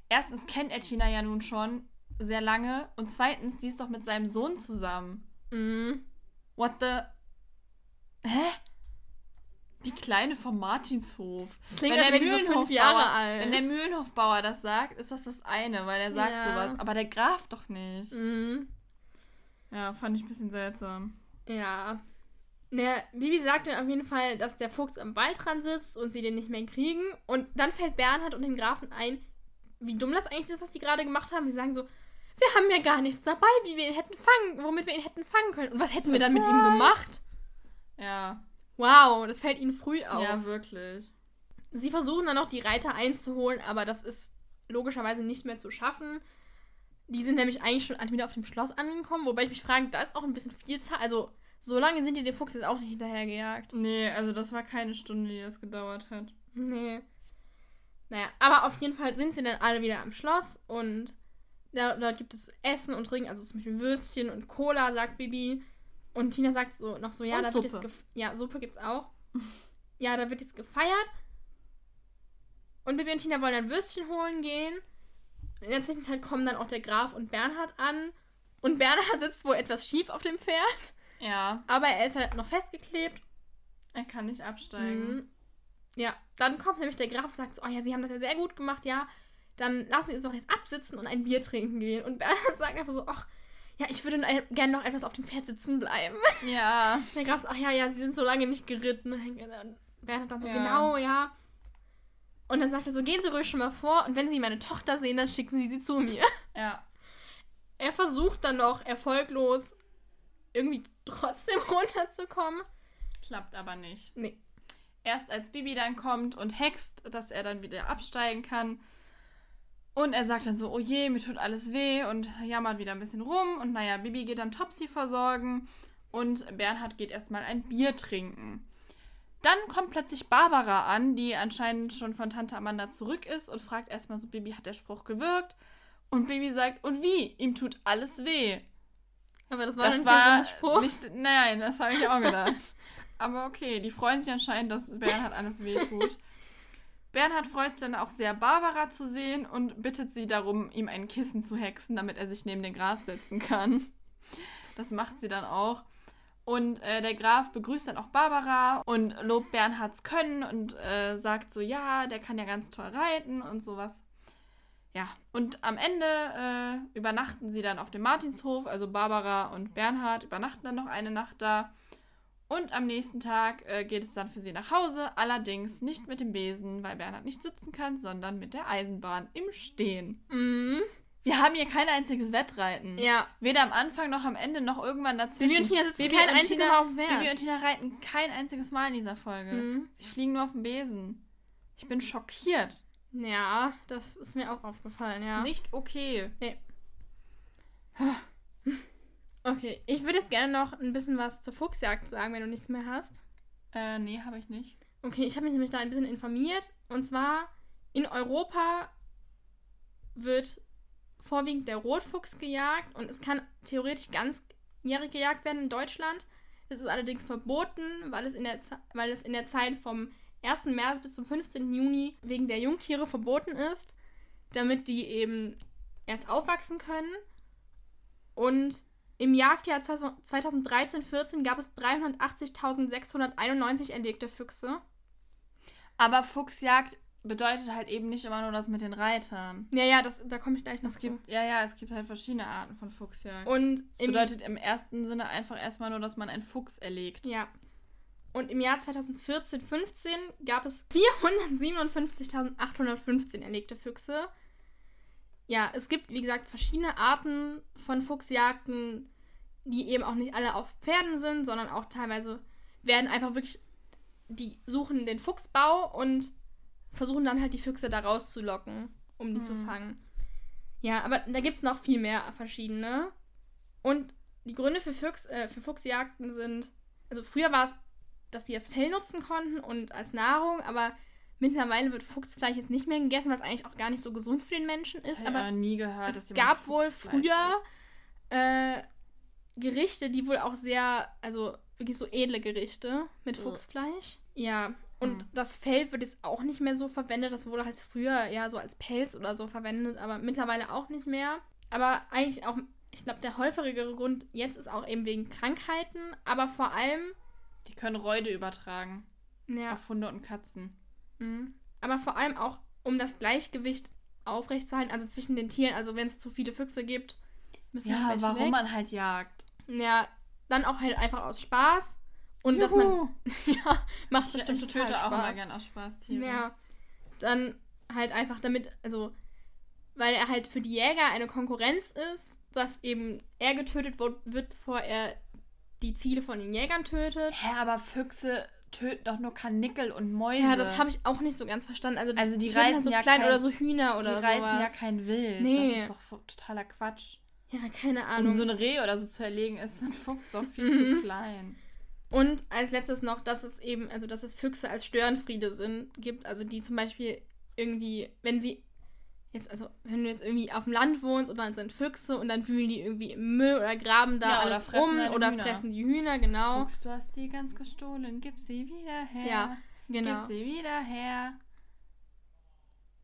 Erstens kennt er Tina ja nun schon sehr lange. Und zweitens, die ist doch mit seinem Sohn zusammen. Mhm. What the... Hä? Die Kleine vom Martinshof. Das klingt, als wäre die so fünf Jahre alt. Wenn der Mühlenhofbauer das sagt, ist das das eine, weil er sagt Ja. sowas. Aber der Graf doch nicht. Mhm. Ja, fand ich ein bisschen seltsam. Ja. Naja, Bibi sagt dann auf jeden Fall, dass der Fuchs am Waldrand sitzt und sie den nicht mehr kriegen. Und dann fällt Bernhard und dem Grafen ein, wie dumm das eigentlich ist, was die gerade gemacht haben. Die sagen so, wir haben ja gar nichts dabei, wie wir ihn hätten fangen, womit wir ihn hätten fangen können. Und was hätten wir dann mit ihm Surprise. gemacht? Ja, Wow, das fällt ihnen früh auf. ja, wirklich. Sie versuchen dann noch die Reiter einzuholen, aber das ist logischerweise nicht mehr zu schaffen. Die sind nämlich eigentlich schon wieder auf dem Schloss angekommen, wobei ich mich frage, da ist auch ein bisschen viel Zeit. Also, so lange sind die dem Fuchs jetzt auch nicht hinterhergejagt. Nee, also das war keine Stunde, die das gedauert hat. Nee. Naja, aber auf jeden Fall sind sie dann alle wieder am Schloss und da, dort gibt es Essen und Trinken, also zum Beispiel Würstchen und Cola, sagt Bibi. Und Tina sagt so noch so, ja, Und da wird jetzt Suppe. gef ja, Suppe gibt's auch. ja, da wird jetzt gefeiert. Und Bibi und Tina wollen dann Würstchen holen gehen. In der Zwischenzeit kommen dann auch der Graf und Bernhard an. Und Bernhard sitzt wohl etwas schief auf dem Pferd. Ja, Aber er ist halt noch festgeklebt er kann nicht absteigen. Mhm. Ja, dann kommt nämlich der Graf und sagt so, oh ja, sie haben das ja sehr gut gemacht, ja. Dann lassen sie uns doch jetzt absitzen und ein Bier trinken gehen. Und Bernhard sagt einfach so, ach, ja, ich würde gerne noch etwas auf dem Pferd sitzen bleiben. Ja. Der Graf so, ach ja, ja, sie sind so lange nicht geritten. Und Bernhard dann so, Ja. genau, ja. Und dann sagt er so, gehen Sie ruhig schon mal vor und wenn Sie meine Tochter sehen, dann schicken Sie sie zu mir. Ja. Er versucht dann noch erfolglos irgendwie trotzdem runterzukommen. Klappt aber nicht. Nee. Erst als Bibi dann kommt und hext, dass er dann wieder absteigen kann. Und er sagt dann so, oh je, mir tut alles weh und jammert wieder ein bisschen rum. Und naja, Bibi geht dann Topsy versorgen und Bernhard geht erstmal ein Bier trinken. Dann kommt plötzlich Barbara an, die anscheinend schon von Tante Amanda zurück ist und fragt erstmal so, Bibi, hat der Spruch gewirkt? Und Bibi sagt, und wie? Ihm tut alles weh. Aber das war Das dann war der Spruch. nicht, nein, das habe ich auch gedacht. Aber okay, die freuen sich anscheinend, dass Bernhard alles wehtut. Bernhard freut sich dann auch sehr, Barbara zu sehen und bittet sie darum, ihm ein Kissen zu hexen, damit er sich neben den Graf setzen kann. Das macht sie dann auch. Und äh, der Graf begrüßt dann auch Barbara und lobt Bernhards Können und äh, sagt so, ja, der kann ja ganz toll reiten und sowas. Ja, und am Ende äh, übernachten sie dann auf dem Martinshof, also Barbara und Bernhard übernachten dann noch eine Nacht da. Und am nächsten Tag äh, geht es dann für sie nach Hause, allerdings nicht mit dem Besen, weil Bernhard nicht sitzen kann, sondern mit der Eisenbahn im Stehen. Mhm. Wir haben hier kein einziges Wettreiten. Ja. Weder am Anfang noch am Ende noch irgendwann dazwischen. Bibi und Tina sitzen Bibi kein einziges Mal auf dem Pferd. Bibi und Tina reiten kein einziges Mal in dieser Folge. Mhm. Sie fliegen nur auf dem Besen. Ich bin schockiert. Ja, das ist mir auch aufgefallen, ja. Nicht okay. Okay, ich würde jetzt gerne noch ein bisschen was zur Fuchsjagd sagen, wenn du nichts mehr hast. Äh, nee, habe ich nicht. Okay, ich habe mich nämlich da ein bisschen informiert. Und zwar in Europa wird vorwiegend der Rotfuchs gejagt und es kann theoretisch ganzjährig gejagt werden in Deutschland. Es ist allerdings verboten, weil es, in der Ze- weil es in der Zeit vom 1. März bis zum 15. Juni wegen der Jungtiere verboten ist, damit die eben erst aufwachsen können. Und im Jagdjahr 2013-14 gab es 380.691 erlegte Füchse. Aber Fuchsjagd bedeutet halt eben nicht immer nur das mit den Reitern. Ja, ja, das, da komme ich gleich noch Es gibt, ja, ja, es gibt halt verschiedene Arten von Fuchsjagd. Und das bedeutet im ersten Sinne einfach erstmal nur, dass man einen Fuchs erlegt. Ja. Und im Jahr 2014-15 gab es 457.815 erlegte Füchse. Ja, es gibt, wie gesagt, verschiedene Arten von Fuchsjagden, die eben auch nicht alle auf Pferden sind, sondern auch teilweise werden einfach wirklich, die suchen den Fuchsbau und versuchen dann halt die Füchse da rauszulocken, um die Mhm. zu fangen. Ja, aber da gibt es noch viel mehr verschiedene. Und die Gründe für, Füchs, äh, für Fuchsjagden sind, also früher war es, dass die das Fell nutzen konnten und als Nahrung, aber mittlerweile wird Fuchsfleisch jetzt nicht mehr gegessen, weil es eigentlich auch gar nicht so gesund für den Menschen Das ist. ich Aber noch nie gehört, es gab wohl früher äh, Gerichte, die wohl auch sehr, also wirklich so edle Gerichte mit Ugh. Fuchsfleisch. Ja. Und Hm. das Fell wird jetzt auch nicht mehr so verwendet. Das wurde halt früher ja so als Pelz oder so verwendet, aber mittlerweile auch nicht mehr. Aber eigentlich auch, ich glaube, der häufigere Grund jetzt ist auch eben wegen Krankheiten, aber vor allem, Die können Räude übertragen. ja, Auf Hunde und Katzen. Mhm. Aber vor allem auch, um das Gleichgewicht aufrechtzuerhalten, also zwischen den Tieren. Also wenn es zu viele Füchse gibt, müssen Ja, halt warum weg. man halt jagt. Ja, dann auch halt einfach aus Spaß. Und dass man. Juhu. ja, macht Ich, bestimmt ich total töte auch immer Spaß. gern aus Spaßtiere. Ja. Dann halt einfach damit, also, weil er halt für die Jäger eine Konkurrenz ist, dass eben er getötet wird, wird bevor er die Ziele von den Jägern tötet. Hä, aber Füchse töten doch nur Kanickel und Mäuse. Ja, das habe ich auch nicht so ganz verstanden. Also, Also die töten halt reißen so ja klein kein- oder so Hühner Die oder reißen sowas. ja kein Wild. Nee. Das ist doch totaler Quatsch. Ja, keine Um Ahnung. so eine Reh oder so zu erlegen, ist so ein Fuchs doch viel Mhm. zu klein. Und als letztes noch, dass es eben, also dass es Füchse als Störenfriede sind, gibt, also die zum Beispiel irgendwie, wenn sie jetzt, also wenn du jetzt irgendwie auf dem Land wohnst und dann sind Füchse und dann wühlen die irgendwie im Müll oder graben da Ja, oder alles fressen rum deine oder Hühner. fressen die Hühner, genau. Fuchs, du hast die ganz gestohlen. Gib sie wieder her. Ja, Genau. Gib sie wieder her.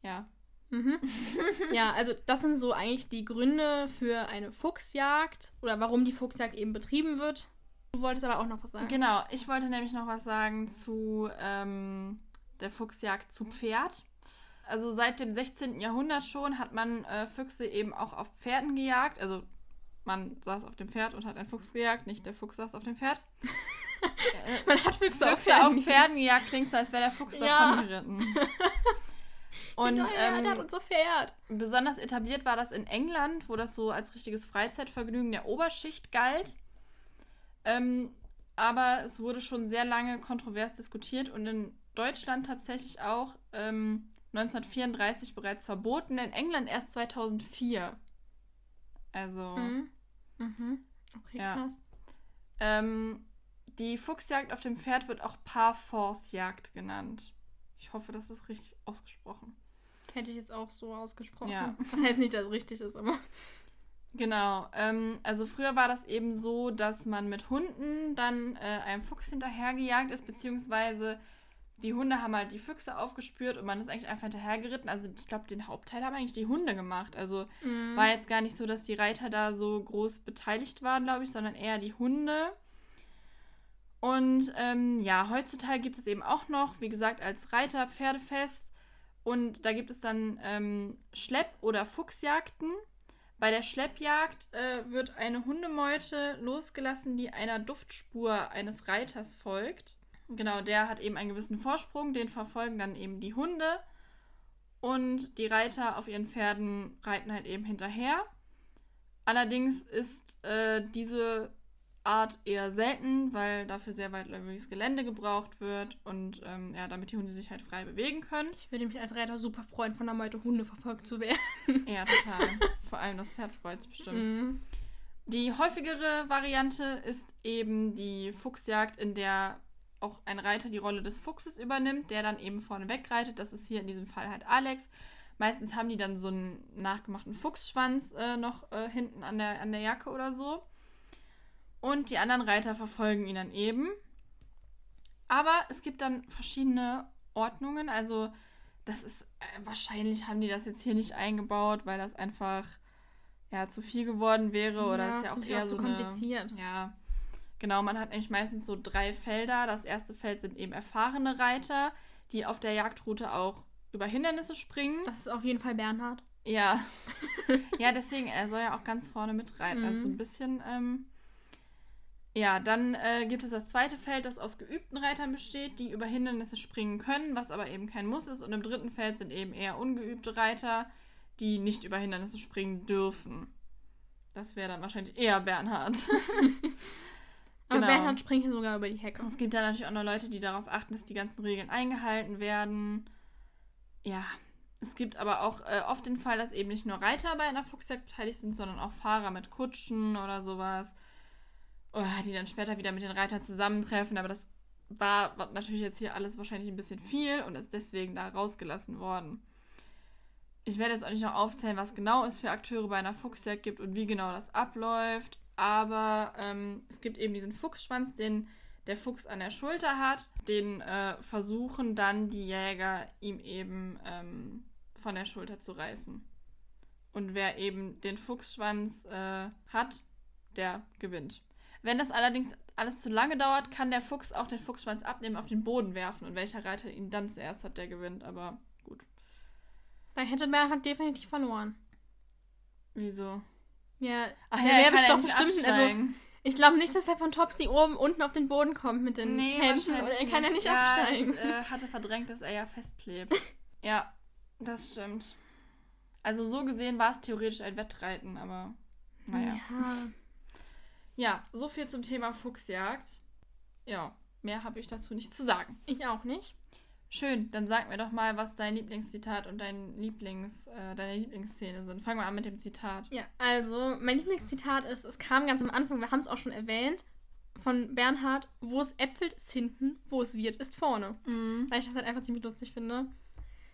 Ja. Mhm. ja, also das sind so eigentlich die Gründe für eine Fuchsjagd oder warum die Fuchsjagd eben betrieben wird. Du wolltest aber auch noch was sagen. Genau, ich wollte nämlich noch was sagen zu ähm, der Fuchsjagd zu Pferd. Also seit dem 16. Jahrhundert schon hat man äh, Füchse eben auch auf Pferden gejagt. Also man saß auf dem Pferd und hat einen Fuchs gejagt, nicht der Fuchs saß auf dem Pferd. Äh, Man hat Füchse, auf Füchse Pferden. auf Pferden gejagt klingt so, als wäre der Fuchs Ja. davon geritten. Und ähm, hat unser Pferd. Besonders etabliert war das in England, wo das so als richtiges Freizeitvergnügen der Oberschicht galt. Ähm, aber es wurde schon sehr lange kontrovers diskutiert und in Deutschland tatsächlich auch ähm, 1934 bereits verboten, in England erst 2004. Also, Mhm. Mhm. Okay, Ja. krass. ähm, die Fuchsjagd auf dem Pferd wird auch Par-Force-Jagd genannt. Ich hoffe, das ist richtig ausgesprochen. Hätte ich jetzt auch so ausgesprochen. Ja. Das heißt nicht, dass es richtig ist, aber. Genau, ähm, also früher war das eben so, dass man mit Hunden dann äh, einem Fuchs hinterhergejagt ist, beziehungsweise die Hunde haben halt die Füchse aufgespürt und man ist eigentlich einfach hinterhergeritten. Also ich glaube, den Hauptteil haben eigentlich die Hunde gemacht. Also Mhm. war jetzt gar nicht so, dass die Reiter da so groß beteiligt waren, glaube ich, sondern eher die Hunde. Und ähm, ja, heutzutage gibt es eben auch noch, wie gesagt, als Reiter Pferdefest. Und da gibt es dann ähm, Schlepp- oder Fuchsjagden. Bei der Schleppjagd äh, wird eine Hundemeute losgelassen, die einer Duftspur eines Reiters folgt. Genau, der hat eben einen gewissen Vorsprung, den verfolgen dann eben die Hunde. Und die Reiter auf ihren Pferden reiten halt eben hinterher. Allerdings ist äh, diese Art eher selten, weil dafür sehr weitläufiges Gelände gebraucht wird und ähm, ja, damit die Hunde sich halt frei bewegen können. Ich würde mich als Reiter super freuen, von der Meute Hunde verfolgt zu werden. Ja, total. Vor allem das Pferd freut es bestimmt. Mhm. Die häufigere Variante ist eben die Fuchsjagd, in der auch ein Reiter die Rolle des Fuchses übernimmt, der dann eben vorne wegreitet. Das ist hier in diesem Fall halt Alex. Meistens haben die dann so einen nachgemachten Fuchsschwanz äh, noch äh, hinten an der, an der Jacke oder so. Und die anderen Reiter verfolgen ihn dann eben. Aber es gibt dann verschiedene Ordnungen. Also das ist, äh, wahrscheinlich haben die das jetzt hier nicht eingebaut, weil das einfach ja, zu viel geworden wäre. Oder das ist ja auch eher zu so eine, kompliziert. ja, genau, man hat nämlich meistens so drei Felder. Das erste Feld sind eben erfahrene Reiter, die auf der Jagdroute auch über Hindernisse springen. Das ist auf jeden Fall Bernhard. Ja. ja, deswegen, er soll ja auch ganz vorne mitreiten. Also so ein bisschen, ähm, ja, dann äh, gibt es das zweite Feld, das aus geübten Reitern besteht, die über Hindernisse springen können, was aber eben kein Muss ist. Und im dritten Feld sind eben eher ungeübte Reiter, die nicht über Hindernisse springen dürfen. Das wäre dann wahrscheinlich eher Bernhard. Aber Bernhard springt hier sogar über die Hecke. Es gibt dann natürlich auch noch Leute, die darauf achten, dass die ganzen Regeln eingehalten werden. Ja, es gibt aber auch äh, oft den Fall, dass eben nicht nur Reiter bei einer Fuchsjagd beteiligt sind, sondern auch Fahrer mit Kutschen oder sowas. Oh, die dann später wieder mit den Reitern zusammentreffen. Aber das war natürlich jetzt hier alles wahrscheinlich ein bisschen viel und ist deswegen da rausgelassen worden. Ich werde jetzt auch nicht noch aufzählen, was genau es für Akteure bei einer Fuchsjagd gibt und wie genau das abläuft. Aber ähm, es gibt eben diesen Fuchsschwanz, den der Fuchs an der Schulter hat. Den äh, versuchen dann die Jäger ihm eben ähm, von der Schulter zu reißen. Und wer eben den Fuchsschwanz äh, hat, der gewinnt. Wenn das allerdings alles zu lange dauert, kann der Fuchs auch den Fuchsschwanz abnehmen, auf den Boden werfen. Und welcher Reiter ihn dann zuerst hat, der gewinnt. Aber gut. Dann hätte Bernhard definitiv verloren. Wieso? Ja, Ach, der ja, wäre doch bestimmt. Also, ich glaube nicht, dass er von Topsy oben unten auf den Boden kommt mit den nee, Händen. Er kann ja nicht ja, absteigen. Ich äh, hatte verdrängt, dass er ja festklebt. ja, das stimmt. Also so gesehen war es theoretisch ein Wettreiten, aber naja. Ja. ja, so viel zum Thema Fuchsjagd. Ja, mehr habe ich dazu nicht zu sagen. Ich auch nicht. Schön, dann sag mir doch mal, was dein Lieblingszitat und dein Lieblings, äh, deine Lieblingsszene sind. Fangen wir an mit dem Zitat. Ja, also mein Lieblingszitat ist, es kam ganz am Anfang, wir haben es auch schon erwähnt, von Bernhard, wo es äpfelt, ist hinten, wo es wird, ist vorne. Mhm. Weil ich das halt einfach ziemlich lustig finde.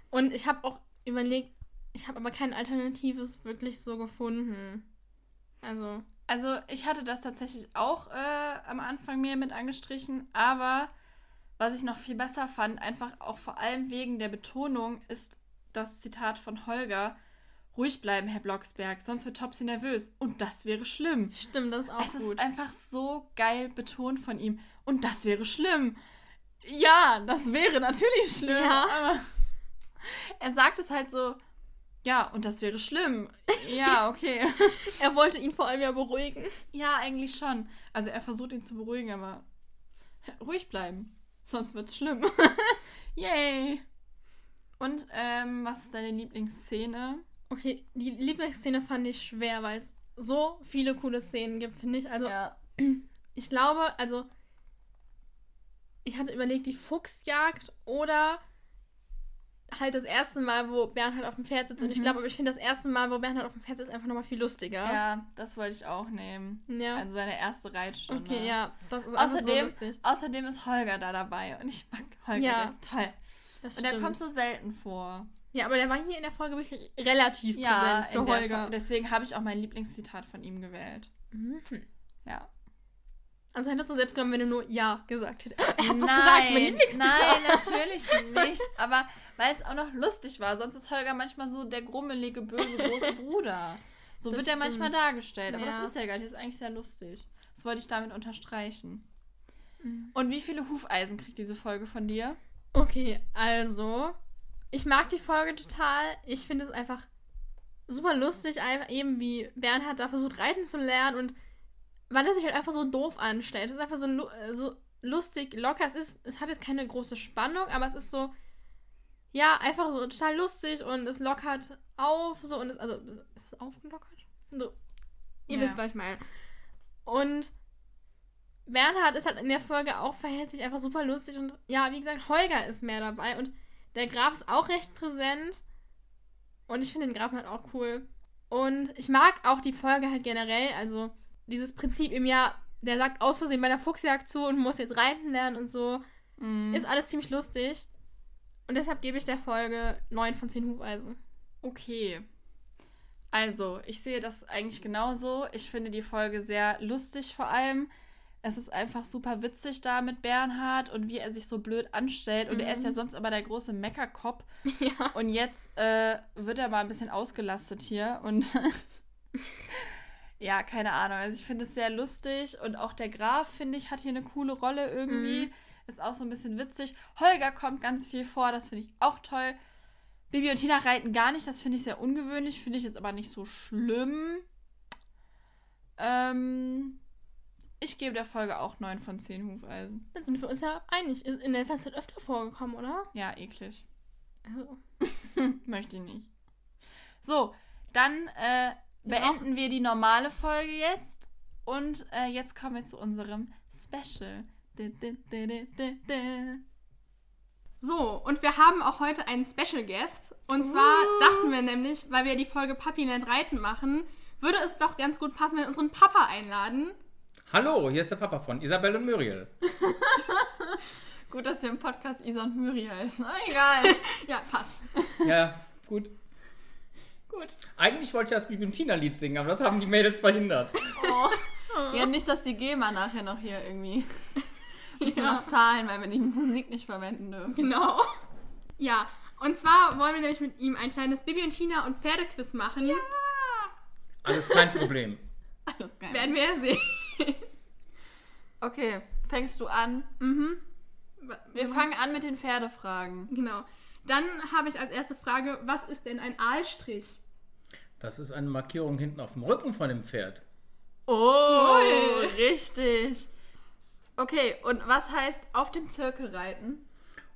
Und ich habe auch überlegt, ich habe aber kein Alternatives wirklich so gefunden. Also. Also ich hatte das tatsächlich auch äh, am Anfang mir mit angestrichen, aber was ich noch viel besser fand, einfach auch vor allem wegen der Betonung, ist das Zitat von Holger. Ruhig bleiben, Herr Blocksberg, sonst wird Topsy nervös. Und das wäre schlimm. Stimmt, das ist auch es gut. Es ist einfach so geil betont von ihm. Und das wäre schlimm. Ja, das wäre natürlich schlimm. Ja. Aber er sagt es halt so, ja, und das wäre schlimm. Ja, okay. er wollte ihn vor allem ja beruhigen. Ja, eigentlich schon. Also er versucht ihn zu beruhigen, aber ruhig bleiben. Sonst wird's schlimm. Yay! Und ähm, was ist deine Lieblingsszene? Okay, die Lieblingsszene fand ich schwer, weil es so viele coole Szenen gibt, finde ich. Also, ja. ich glaube, also, ich hatte überlegt, die Fuchsjagd oder halt das erste Mal, wo Bernhard auf dem Pferd sitzt. Mhm. Und ich mhm. glaube, ich finde das erste Mal, wo Bernhard auf dem Pferd sitzt, einfach nochmal viel lustiger. Ja, das wollte ich auch nehmen. Ja. Also seine erste Reitstunde. Okay, ja, das ist außerdem, so lustig. Außerdem ist Holger da dabei und ich mag Holger, ja, der ist toll. Das und der kommt so selten vor. Ja, aber der war hier in der Folge wirklich relativ ja, präsent für Holger. Deswegen habe ich auch mein Lieblingszitat von ihm gewählt. Mhm. Ja. Also hättest du selbst genommen, wenn du nur Ja gesagt hättest. Er hat was gesagt, mein Lieblingszitat. Nein, natürlich nicht. Aber weil es auch noch lustig war. Sonst ist Holger manchmal so der grummelige, böse, große Bruder. So das wird er manchmal dargestellt. Aber ja. das ist ja gar nicht. Das ist eigentlich sehr lustig. Das wollte ich damit unterstreichen. Mhm. Und wie viele Hufeisen kriegt diese Folge von dir? Okay, also. Ich mag die Folge total. Ich finde es einfach super lustig, eben wie Bernhard da versucht reiten zu lernen und weil er sich halt einfach so doof anstellt. Es ist einfach so, so lustig, locker. Es, ist, es hat jetzt keine große Spannung, aber es ist so, ja, einfach so total lustig und es lockert auf, so und es, also ist es aufgelockert? So, ihr ja. wisst, was ich meine. Und Bernhard ist halt in der Folge auch, verhält sich einfach super lustig und ja, wie gesagt, Holger ist mehr dabei und der Graf ist auch recht präsent und ich finde den Grafen halt auch cool. Und ich mag auch die Folge halt generell, also dieses Prinzip im Jahr, der sagt aus Versehen bei der Fuchsjagd zu und muss jetzt reiten lernen und so, mm. ist alles ziemlich lustig. Und deshalb gebe ich der Folge 9 von 10 Hufeisen. Okay. Also, ich sehe das eigentlich genauso. Ich finde die Folge sehr lustig vor allem. Es ist einfach super witzig da mit Bernhard und wie er sich so blöd anstellt. Und mhm. er ist ja mhm. sonst aber der große Meckerkopf. Ja. Und jetzt äh, wird er mal ein bisschen ausgelastet hier. Und ja, keine Ahnung. Also ich finde es sehr lustig. Und auch der Graf, finde ich, hat hier eine coole Rolle irgendwie. Mhm Ist auch so ein bisschen witzig. Holger kommt ganz viel vor, das finde ich auch toll. Bibi und Tina reiten gar nicht, das finde ich sehr ungewöhnlich, finde ich jetzt aber nicht so schlimm. Ähm, ich gebe der Folge auch 9 von 10 Hufeisen. Dann sind wir uns ja einig. Ist in letzter Zeit öfter vorgekommen, oder? Ja, eklig. Also. Möchte ich nicht. So, dann äh, beenden wir die normale Folge jetzt. Und äh, jetzt kommen wir zu unserem Special. So, und wir haben auch heute einen Special Guest. Und zwar dachten wir nämlich, weil wir die Folge Papiland Reiten machen, würde es doch ganz gut passen, wenn wir unseren Papa einladen. Hallo, hier ist der Papa von Isabel und Muriel. Gut, dass wir im Podcast Isa und Myri heißen. Aber egal. Ja, passt. Ja, gut. Gut. Eigentlich wollte ich das Bibi und Tina Lied singen, aber das haben die Mädels verhindert. Oh. Ja, nicht, dass die GEMA nachher noch hier irgendwie. Müssen wir Ja. noch zahlen, weil wir die Musik nicht verwenden dürfen. Genau. Ja, und zwar wollen wir nämlich mit ihm ein kleines Bibi und Tina und Pferdequiz machen. Ja. Alles kein Problem. Alles geil. Werden wir ja sehen. Okay, fängst du an? mhm. Wir fangen an mit den Pferdefragen. Genau. Dann habe ich als erste Frage, was ist denn ein Aalstrich? Das ist eine Markierung hinten auf dem Rücken von dem Pferd. Oh, Ui. richtig. Okay, und was heißt auf dem Zirkel reiten?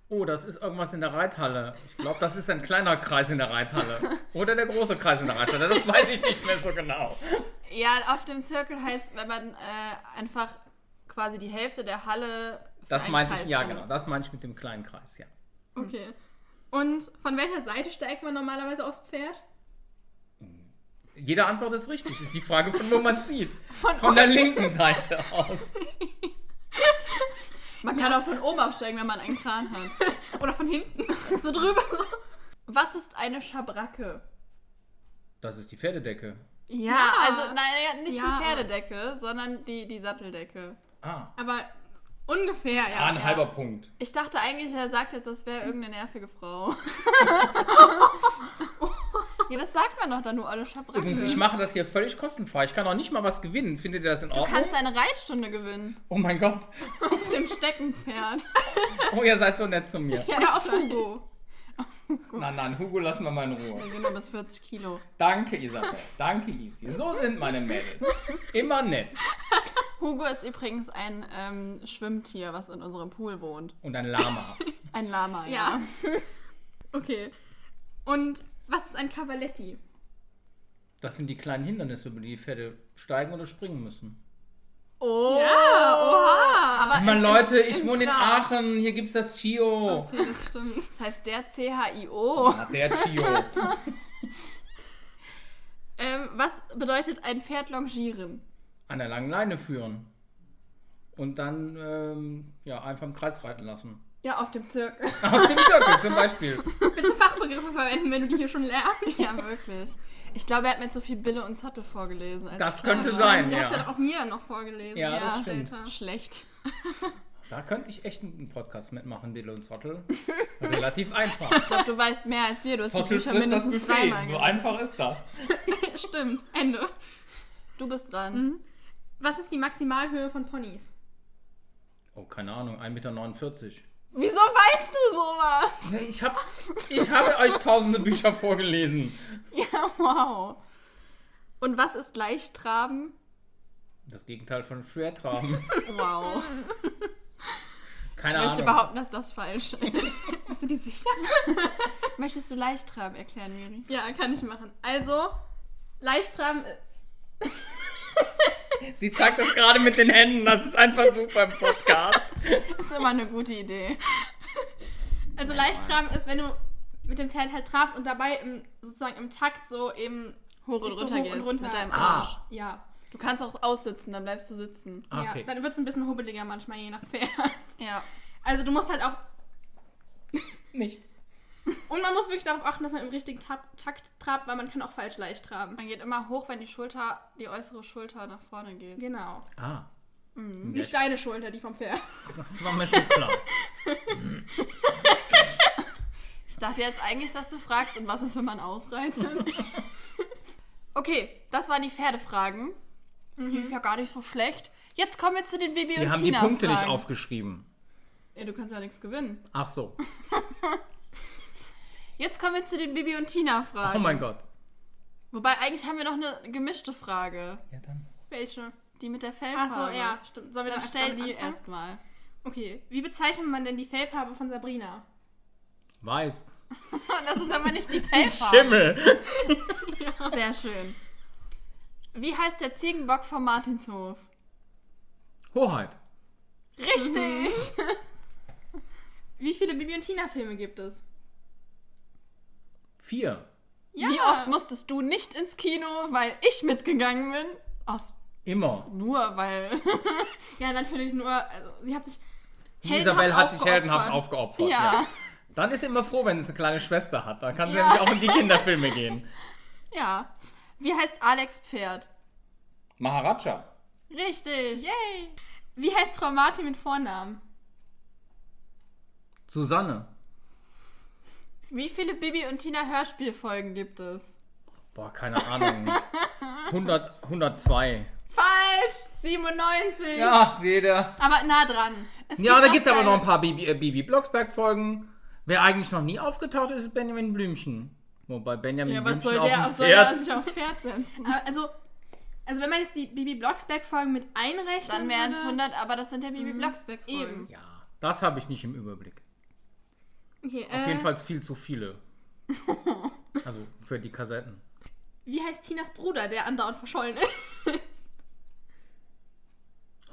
Oh, das ist irgendwas in der Reithalle. Ich glaube, das ist ein kleiner Kreis in der Reithalle. Oder der große Kreis in der Reithalle. Das weiß ich nicht mehr so genau. Ja, auf dem Zirkel heißt, wenn man äh, einfach quasi die Hälfte der Halle. Das meinte Kreis ich, ja benutzt. genau. Das meinte ich mit dem kleinen Kreis, ja. Okay. Und von welcher Seite steigt man normalerweise aufs Pferd? Jede Antwort ist richtig. Ist die Frage, von wo man sieht. Von Von der linken Seite aus. Man kann auch von oben aufsteigen, wenn man einen Kran hat. Oder von hinten? So drüber so. Was ist eine Schabracke? Das ist die Pferdedecke. Ja, Ja. also nein, ja, nicht Ja. die Pferdedecke, sondern die, die Satteldecke. Ah, Aber ungefähr, ah ja. ein halber Punkt. Ich dachte eigentlich, er sagt jetzt, das wäre irgendeine nervige Frau. ja, das sagt man doch dann nur alle Schabracke. Übrigens, ich mache das hier völlig kostenfrei. Ich kann auch nicht mal was gewinnen. Findet ihr das in du Ordnung? kannst eine Reitstunde gewinnen. Oh mein Gott. Auf dem Steckenpferd. Oh, ihr seid so nett zu mir. Ja, Oder auf. Hugo. Nein, nein, Hugo, lass mal mal in Ruhe. Wir gehen nur bis 40 Kilo. Danke, Isabel. Danke, Isi. So sind meine Mädels. Immer nett. Hugo ist übrigens ein ähm, Schwimmtier, was in unserem Pool wohnt. Und ein Lama. Ein Lama, ja. Ja. Okay. Und was ist ein Cavaletti? Das sind die kleinen Hindernisse, über die die Pferde steigen oder springen müssen. Oh, Ja, oha. Aber Mann, im- Leute, ich im wohne in Trab. Aachen. Hier gibt's das Chio. Okay, das stimmt. Das heißt der CHIO. Ah, der Chio. Ähm, was bedeutet ein Pferd longieren? An der langen Leine führen. Und dann, ähm, ja, einfach im Kreis reiten lassen. Ja, auf dem Zirkel. Auf dem Zirkel zum Beispiel. Bitte Fachbegriffe verwenden, wenn du die hier schon lernst. ja, wirklich. Ich glaube, er hat mir zu viel Bille und Zotte vorgelesen. Als Das ich klein könnte war. sein. Die hat ja. ja auch mir dann noch vorgelesen. Ja, das stimmt. später. Schlecht. Da könnte ich echt einen Podcast mitmachen, Bill und Zottel. Relativ einfach. Ich glaube, du weißt mehr als wir. Du hast die Zottel Bücher frisst das mindestens Buffet. dreimal So gelesen. einfach ist das. Stimmt. Ende. Du bist dran. Mhm. Was ist die Maximalhöhe von Ponys? Oh, keine Ahnung, 1,49 Meter. Wieso weißt du sowas? Ich, hab, ich habe euch tausende Bücher vorgelesen. Ja, wow. Und was ist Leichttraben? Das Gegenteil von Schwertraben. Wow. Keine Ich möchte Ahnung. behaupten, dass das falsch ist. Bist du dir sicher? Möchtest du Leichttraben erklären, Miri? Ja, kann ich machen. Also, Leichttraben. Sie zeigt das gerade mit den Händen. Das ist einfach super im Podcast. Ist immer eine gute Idee. Also Leichttraben ist, wenn du mit dem Pferd halt trabst und dabei im, sozusagen im Takt so eben Hoch und so runter hoch gehst und runter. mit deinem Ah. Arsch. Ja. Du kannst auch aussitzen, dann bleibst du sitzen. Ah, Okay. ja. Dann wird es ein bisschen hubbeliger manchmal, je nach Pferd. Ja. Also du musst halt auch. Nichts. Und man muss wirklich darauf achten, dass man im richtigen Takt, Takt trabt, weil man kann auch falsch leicht traben. Man geht immer hoch, wenn die Schulter, die äußere Schulter nach vorne geht. Genau. Ah. Nicht deine Schulter, die vom Pferd. Das war mir schon klar. Ich dachte jetzt eigentlich, dass du fragst, und was ist, wenn man ausreitet? okay, das waren die Pferdefragen. Lief ja gar nicht so schlecht. Jetzt kommen wir zu den Bibi Die und haben die Tina Punkte nicht aufgeschrieben. Ja, du kannst ja nichts gewinnen. Ach so. Jetzt kommen wir zu den Bibi und Tina-Fragen. Oh mein Gott. Wobei, eigentlich haben wir noch eine gemischte Frage. Ja, dann. Welche? Die mit der Fellfarbe. Achso, ja, stimmt. Sollen wir Dann dann stell die erstmal. Okay. Wie bezeichnet man denn die Fellfarbe von Sabrina? Weiß. Das ist aber nicht die Fellfarbe. Schimmel. Sehr schön. Wie heißt der Ziegenbock vom Martinshof? Hoheit. Richtig. Wie viele Bibi und Tina Filme gibt es? Vier. Ja. Wie oft musstest du nicht ins Kino, weil ich mitgegangen bin? Aus Immer. nur weil. Ja, natürlich nur, also sie hat sich Die Isabel hat sich aufgeopfert. heldenhaft aufgeopfert. ja. Dann ist sie immer froh, wenn es eine kleine Schwester hat. Dann kann sie Ja. nämlich auch in die Kinderfilme gehen. Ja. Wie heißt Alex Pferd? Maharaja. Richtig. Yay! Wie heißt Frau Martin mit Vornamen? Susanne. Wie viele Bibi und Tina Hörspielfolgen gibt es? Boah, keine Ahnung. 100, 102. Falsch! 97! Ja, seht ihr. Aber nah dran. Es Ja, da gibt es aber noch ein paar Bibi, äh, Bibi Blocksberg-Folgen. Wer eigentlich noch nie aufgetaucht ist, ist Benjamin Blümchen. Wobei Benjamin Ja, was Blümchen soll auf der, dem auf soll der Pferd... sich aufs Pferd setzen? Also, also wenn man jetzt die Bibi Blocksberg-Folgen mit einrechnet, Dann wären es würde- 100, aber das sind ja Bibi Blocksberg-Folgen. Eben. Ja, das habe ich nicht im Überblick. Okay, Auf äh, jeden Fall viel zu viele. Also für die Kassetten. Wie heißt Tinas Bruder, der andauernd verschollen ist?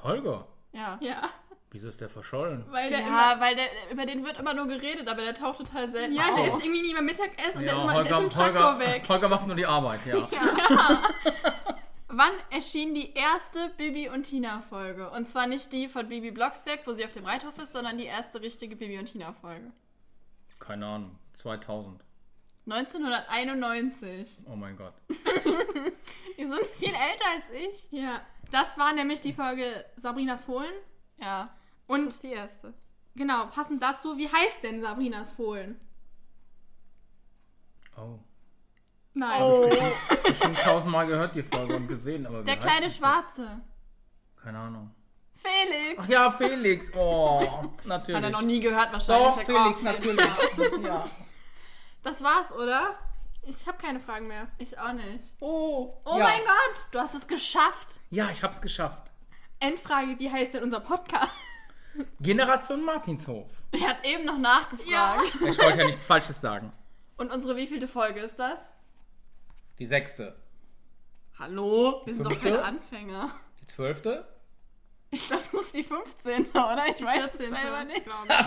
Holger. Ja. ja, Wieso ist der verschollen? weil der Ja, weil der, über den wird immer nur geredet, aber der taucht total selten immer, ja, auf. der ist irgendwie nie beim Mittagessen und der ist, mal, der ist Holger, mit dem Traktor Holger, weg. Holger macht nur die Arbeit, ja. Wann erschien die erste Bibi und Tina Folge? Und zwar nicht die von Bibi Blocksberg, wo sie auf dem Reithof ist, sondern die erste richtige Bibi und Tina Folge. Keine Ahnung. 2000. 1991. Oh mein Gott. Die sind viel älter als ich. Ja, das war nämlich die Folge Sabrinas Fohlen. Ja. Und das ist die erste. genau, passend dazu, wie heißt denn Sabrinas Fohlen? Oh. Nein. Oh. Bestimmt tausendmal gehört die Folge und gesehen, aber Der kleine das? Schwarze. Keine Ahnung. Felix. Ach ja, Felix. Oh, natürlich. Hat er noch nie gehört wahrscheinlich. Doch, Felix, oh, natürlich. ja. Das war's, oder? Ich habe keine Fragen mehr. Ich auch nicht. Oh, Oh ja. mein Gott, du hast es geschafft. Ja, ich hab's geschafft. Endfrage, wie heißt denn unser Podcast? Generation Martinshof. Er hat eben noch nachgefragt. Ich wollte ja nichts Falsches sagen. Und unsere wievielte Folge ist das? Die sechste. Hallo? Wir sind doch Fünfte? keine Anfänger. Die zwölfte? Ich glaube, das ist die 15. oder? Ich weiß es 14. selber nicht.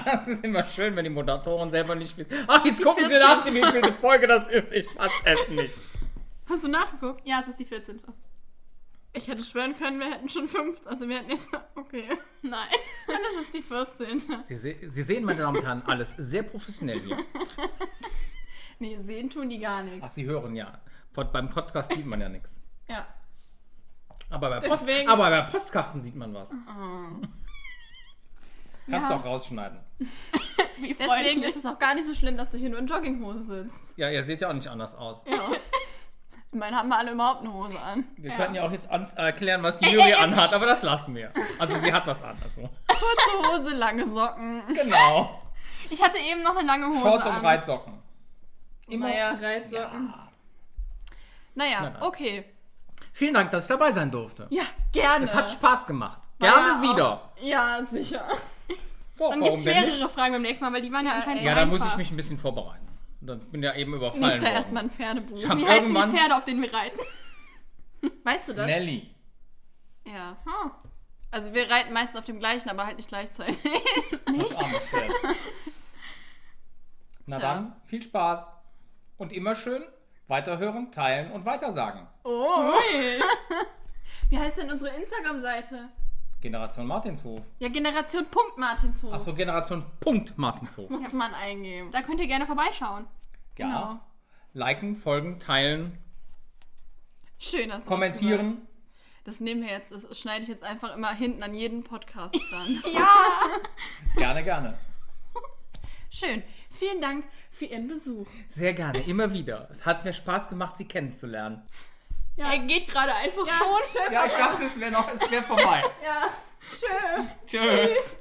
das ist immer schön, wenn die Moderatoren selber nicht wissen. Ach, jetzt gucken sie 14. nach, wie viele Folge das ist. Ich fass es nicht. Hast du nachgeguckt? Ja, es ist die 14. Ich hätte schwören können, wir hätten schon 5. Also wir hätten jetzt. Okay. Nein. Dann ist es die 14. Sie, se Sie sehen, meine Damen und Herren, alles sehr professionell hier. Nee, sehen tun die gar nichts. Ach, Sie hören ja. Pod beim Podcast sieht man ja nichts. Ja. Aber bei, Post Deswegen- aber bei Postkarten sieht man was. Oh. Kannst du Ja. auch rausschneiden. Wie Deswegen ist es auch gar nicht so schlimm, dass du hier nur in Jogginghose sitzt. Ja, ihr seht ja auch nicht anders aus. Ja. Ich meine, haben wir alle überhaupt eine Hose an. Wir Ja. könnten ja auch jetzt ans- erklären, was die Ey, Jury ey, ey, anhat, pst. aber das lassen wir. Also sie hat was an. Also. Kurze Hose, lange Socken. Genau. Ich hatte eben noch eine lange Hose Shorts und an. Reitsocken. Immer. Naja, Reitsocken. Ja. Naja, Na dann. okay. Vielen Dank, dass ich dabei sein durfte. Ja, gerne. Es hat Spaß gemacht. War Gerne ja auch- wieder. Ja, sicher. Doch, Dann gibt es nicht? schwerere Fragen beim nächsten Mal, weil die waren ja, Ja, anscheinend. Ja, so da muss ich mich ein bisschen vorbereiten. Dann bin ja eben überfallen Lies da erstmal ein Pferdebuch. Wie heißen die Pferde, auf denen wir reiten? Weißt du das? Nelly. Ja. Hm. Also wir reiten meistens auf dem gleichen, aber halt nicht gleichzeitig. Pferd. Na Tja. dann, viel Spaß. Und immer schön weiterhören, teilen und weitersagen. Oh. Wie heißt denn unsere Instagram-Seite? Generation Martinshof. Ja, Generation Punkt Martinshof. Achso, Generation Punkt Martinshof. Muss man eingeben. Da könnt ihr gerne vorbeischauen. Ja. Genau. Liken, folgen, teilen, Schön, dass du das kommentieren. Das nehmen wir jetzt, das schneide ich jetzt einfach immer hinten an jeden Podcast dann. Ja! Gerne, gerne. Schön. Vielen Dank für Ihren Besuch. Sehr gerne, immer wieder. Es hat mir Spaß gemacht, Sie kennenzulernen. Er geht gerade einfach schon. Ja, ich dachte, es wäre noch, es wäre vorbei. Ja. Schön. Tschüss.